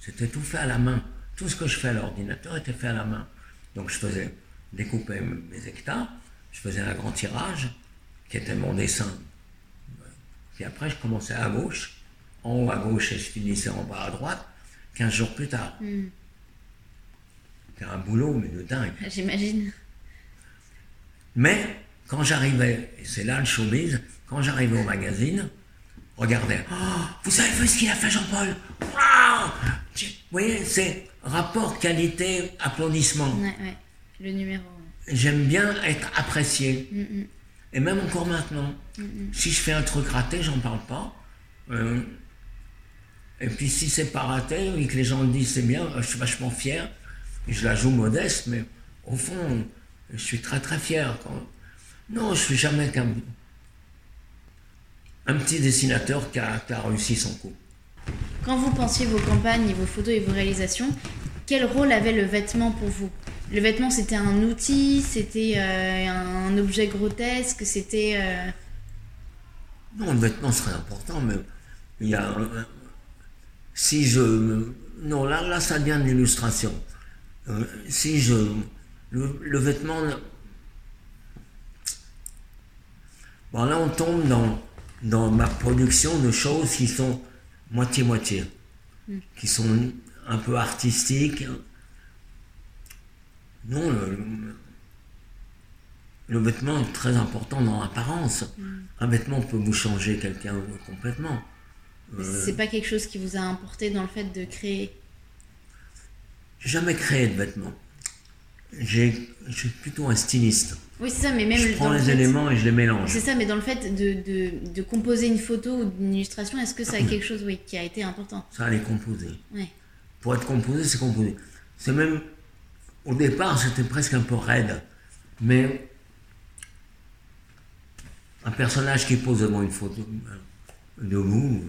c'était tout fait à la main. Tout ce que je fais à l'ordinateur était fait à la main. Donc je faisais découper mes hectares, je faisais un grand tirage qui était mon dessin. Puis après je commençais à gauche, en haut à gauche et je finissais en bas à droite, 15 jours plus tard. C'était un boulot, mais de dingue. J'imagine. Mais quand j'arrivais, et c'est là le showbiz, quand j'arrivais au magazine, regardez, Oh, vous avez vu ce qu'il a fait Jean-Paul? Vous voyez, c'est rapport qualité, applaudissement. Ouais, ouais. Le numéro. J'aime bien être apprécié. Et même encore maintenant, si je fais un truc raté, j'en parle pas. Euh, et puis si c'est pas raté et que les gens le disent c'est bien, je suis vachement fier. Je la joue modeste, mais au fond, je suis très très fier. Quand... Non, je suis jamais qu'un un petit dessinateur qui a, qui a réussi son coup. Quand vous pensiez vos campagnes, et vos photos et vos réalisations, quel rôle avait le vêtement pour vous? Le vêtement, c'était un outil, c'était euh, un objet grotesque, c'était... euh, Non, le vêtement serait important, mais il y a. un- Si je. Non, là, là ça devient une illustration. Euh, si je. Le, le vêtement. Bon, là, on tombe dans, dans ma production de choses qui sont moitié-moitié, qui sont un peu artistiques. Non, le, le- le vêtement est très important dans l'apparence. Un vêtement peut vous changer quelqu'un complètement. Euh, C'est pas quelque chose qui vous a importé dans le fait de créer? J'ai jamais créé de vêtements. J'ai- Je suis plutôt un styliste. Oui, c'est ça, mais même Je dans prends le les fait- éléments et je les mélange. C'est ça, mais dans le fait de, de, de composer une photo ou d'une illustration, est-ce que ça a quelque chose oui, qui a été important? Ça les composer. Ouais. Pour être composé, c'est composé. C'est même, au départ, c'était presque un peu raide. Mais un personnage qui pose devant une photo euh, de vous,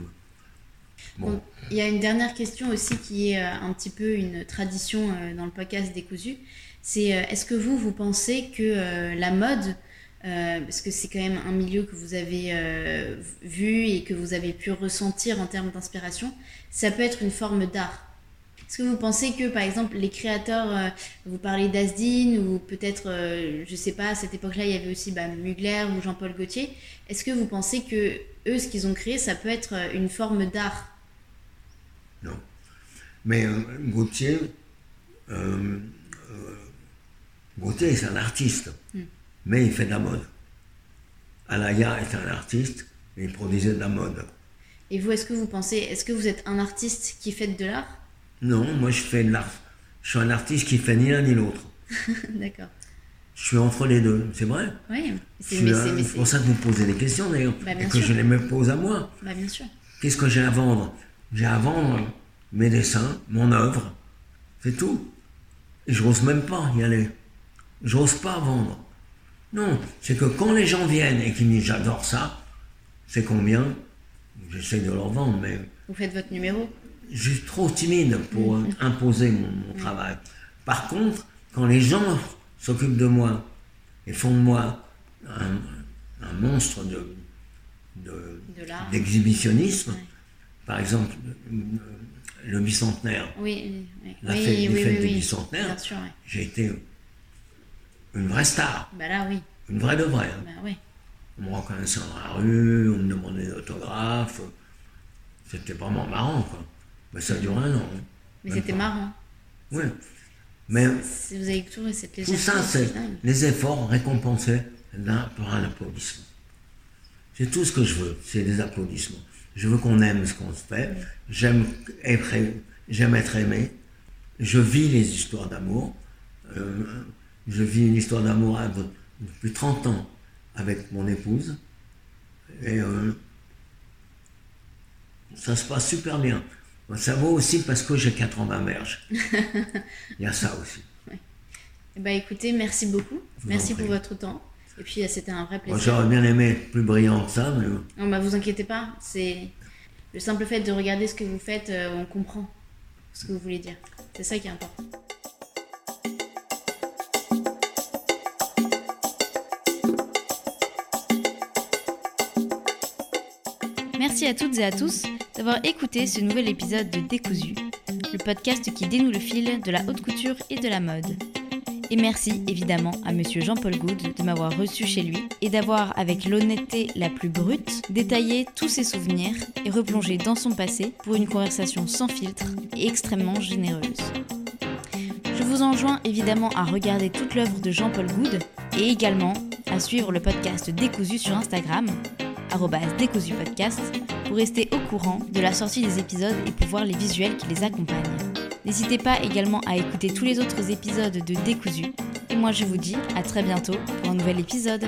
il y a une dernière question aussi qui est euh, un petit peu une tradition euh, dans le podcast Décousu. C'est euh, est-ce que vous, vous pensez que la mode parce que c'est quand même un milieu que vous avez vu et que vous avez pu ressentir en termes d'inspiration, ça peut être une forme d'art? Est-ce que vous pensez que, par exemple, les créateurs, euh, vous parlez d'Asdin ou peut-être, je sais pas, à cette époque-là, il y avait aussi bah, Mugler ou Jean-Paul Gaultier. Est-ce que vous pensez que eux, ce qu'ils ont créé, ça peut être une forme d'art? Non. Mais Gaultier, Gaultier, c'est un artiste. Hmm mais il fait de la mode. Alaya est un artiste et il produisait de la mode. Et vous, est-ce que vous pensez, est-ce que vous êtes un artiste qui fait de l'art? Non, moi je fais de l'art. Je suis un artiste qui fait ni l'un ni l'autre. D'accord. Je suis entre les deux, c'est vrai Oui, c'est pour ça que vous posez des questions d'ailleurs, bah, et que je les me pose à moi. Bah, bien sûr. Qu'est-ce que j'ai à vendre? J'ai à vendre mes dessins, mon œuvre, c'est tout. Et je n'ose même pas y aller. J'ose pas vendre. Non, c'est que quand les gens viennent et qu'ils me disent j'adore ça, c'est combien? J'essaie de leur vendre, mais. Vous faites votre numéro Je suis trop timide pour mm. imposer mon, travail. Par contre, quand les gens s'occupent de moi et font de moi un, monstre de, d'exhibitionnisme, par exemple, le bicentenaire, oui, oui, la fête, du bicentenaire, j'ai été une vraie star. Bah là, oui. Une vraie de vraie. Hein. Bah. On me reconnaissait dans la rue, on me demandait d'autographes. C'était vraiment marrant, quoi. Mais ça dure un an. Hein. Mais c'était marrant. Oui. Mais vous avez toujours cette Tout ça, c'est les efforts récompensés par un applaudissement. C'est tout ce que je veux, c'est des applaudissements. Je veux qu'on aime ce qu'on se fait. J'aime être, j'aime être aimé. Je vis les histoires d'amour. Euh, je vis une histoire d'amour depuis 30 ans avec mon épouse. Et euh, ça se passe super bien. Ça vaut aussi parce que j'ai 4 ans d'immerge. Il y a ça aussi. Eh ben, écoutez, merci beaucoup. merci pour votre temps. Et puis, c'était un vrai plaisir. J'aurais bien aimé être plus brillant que ça, mais... Non, bah, vous inquiétez pas. C'est le simple fait de regarder ce que vous faites, euh, on comprend ce que vous voulez dire. C'est ça qui est important. Merci à toutes et à tous d'avoir écouté ce nouvel épisode de Décousu, le podcast qui dénoue le fil de la haute couture et de la mode. Et merci évidemment à monsieur Jean-Paul Good de m'avoir reçu chez lui et d'avoir, avec l'honnêteté la plus brute, détaillé tous ses souvenirs et replongé dans son passé pour une conversation sans filtre et extrêmement généreuse. Je vous enjoins évidemment à regarder toute l'œuvre de Jean-Paul Good et également à suivre le podcast Décousu sur Instagram décousu podcast pour rester au courant de la sortie des épisodes et pour voir les visuels qui les accompagnent. N'hésitez pas également à écouter tous les autres épisodes de Décousu. Et moi je vous dis à très bientôt pour un nouvel épisode.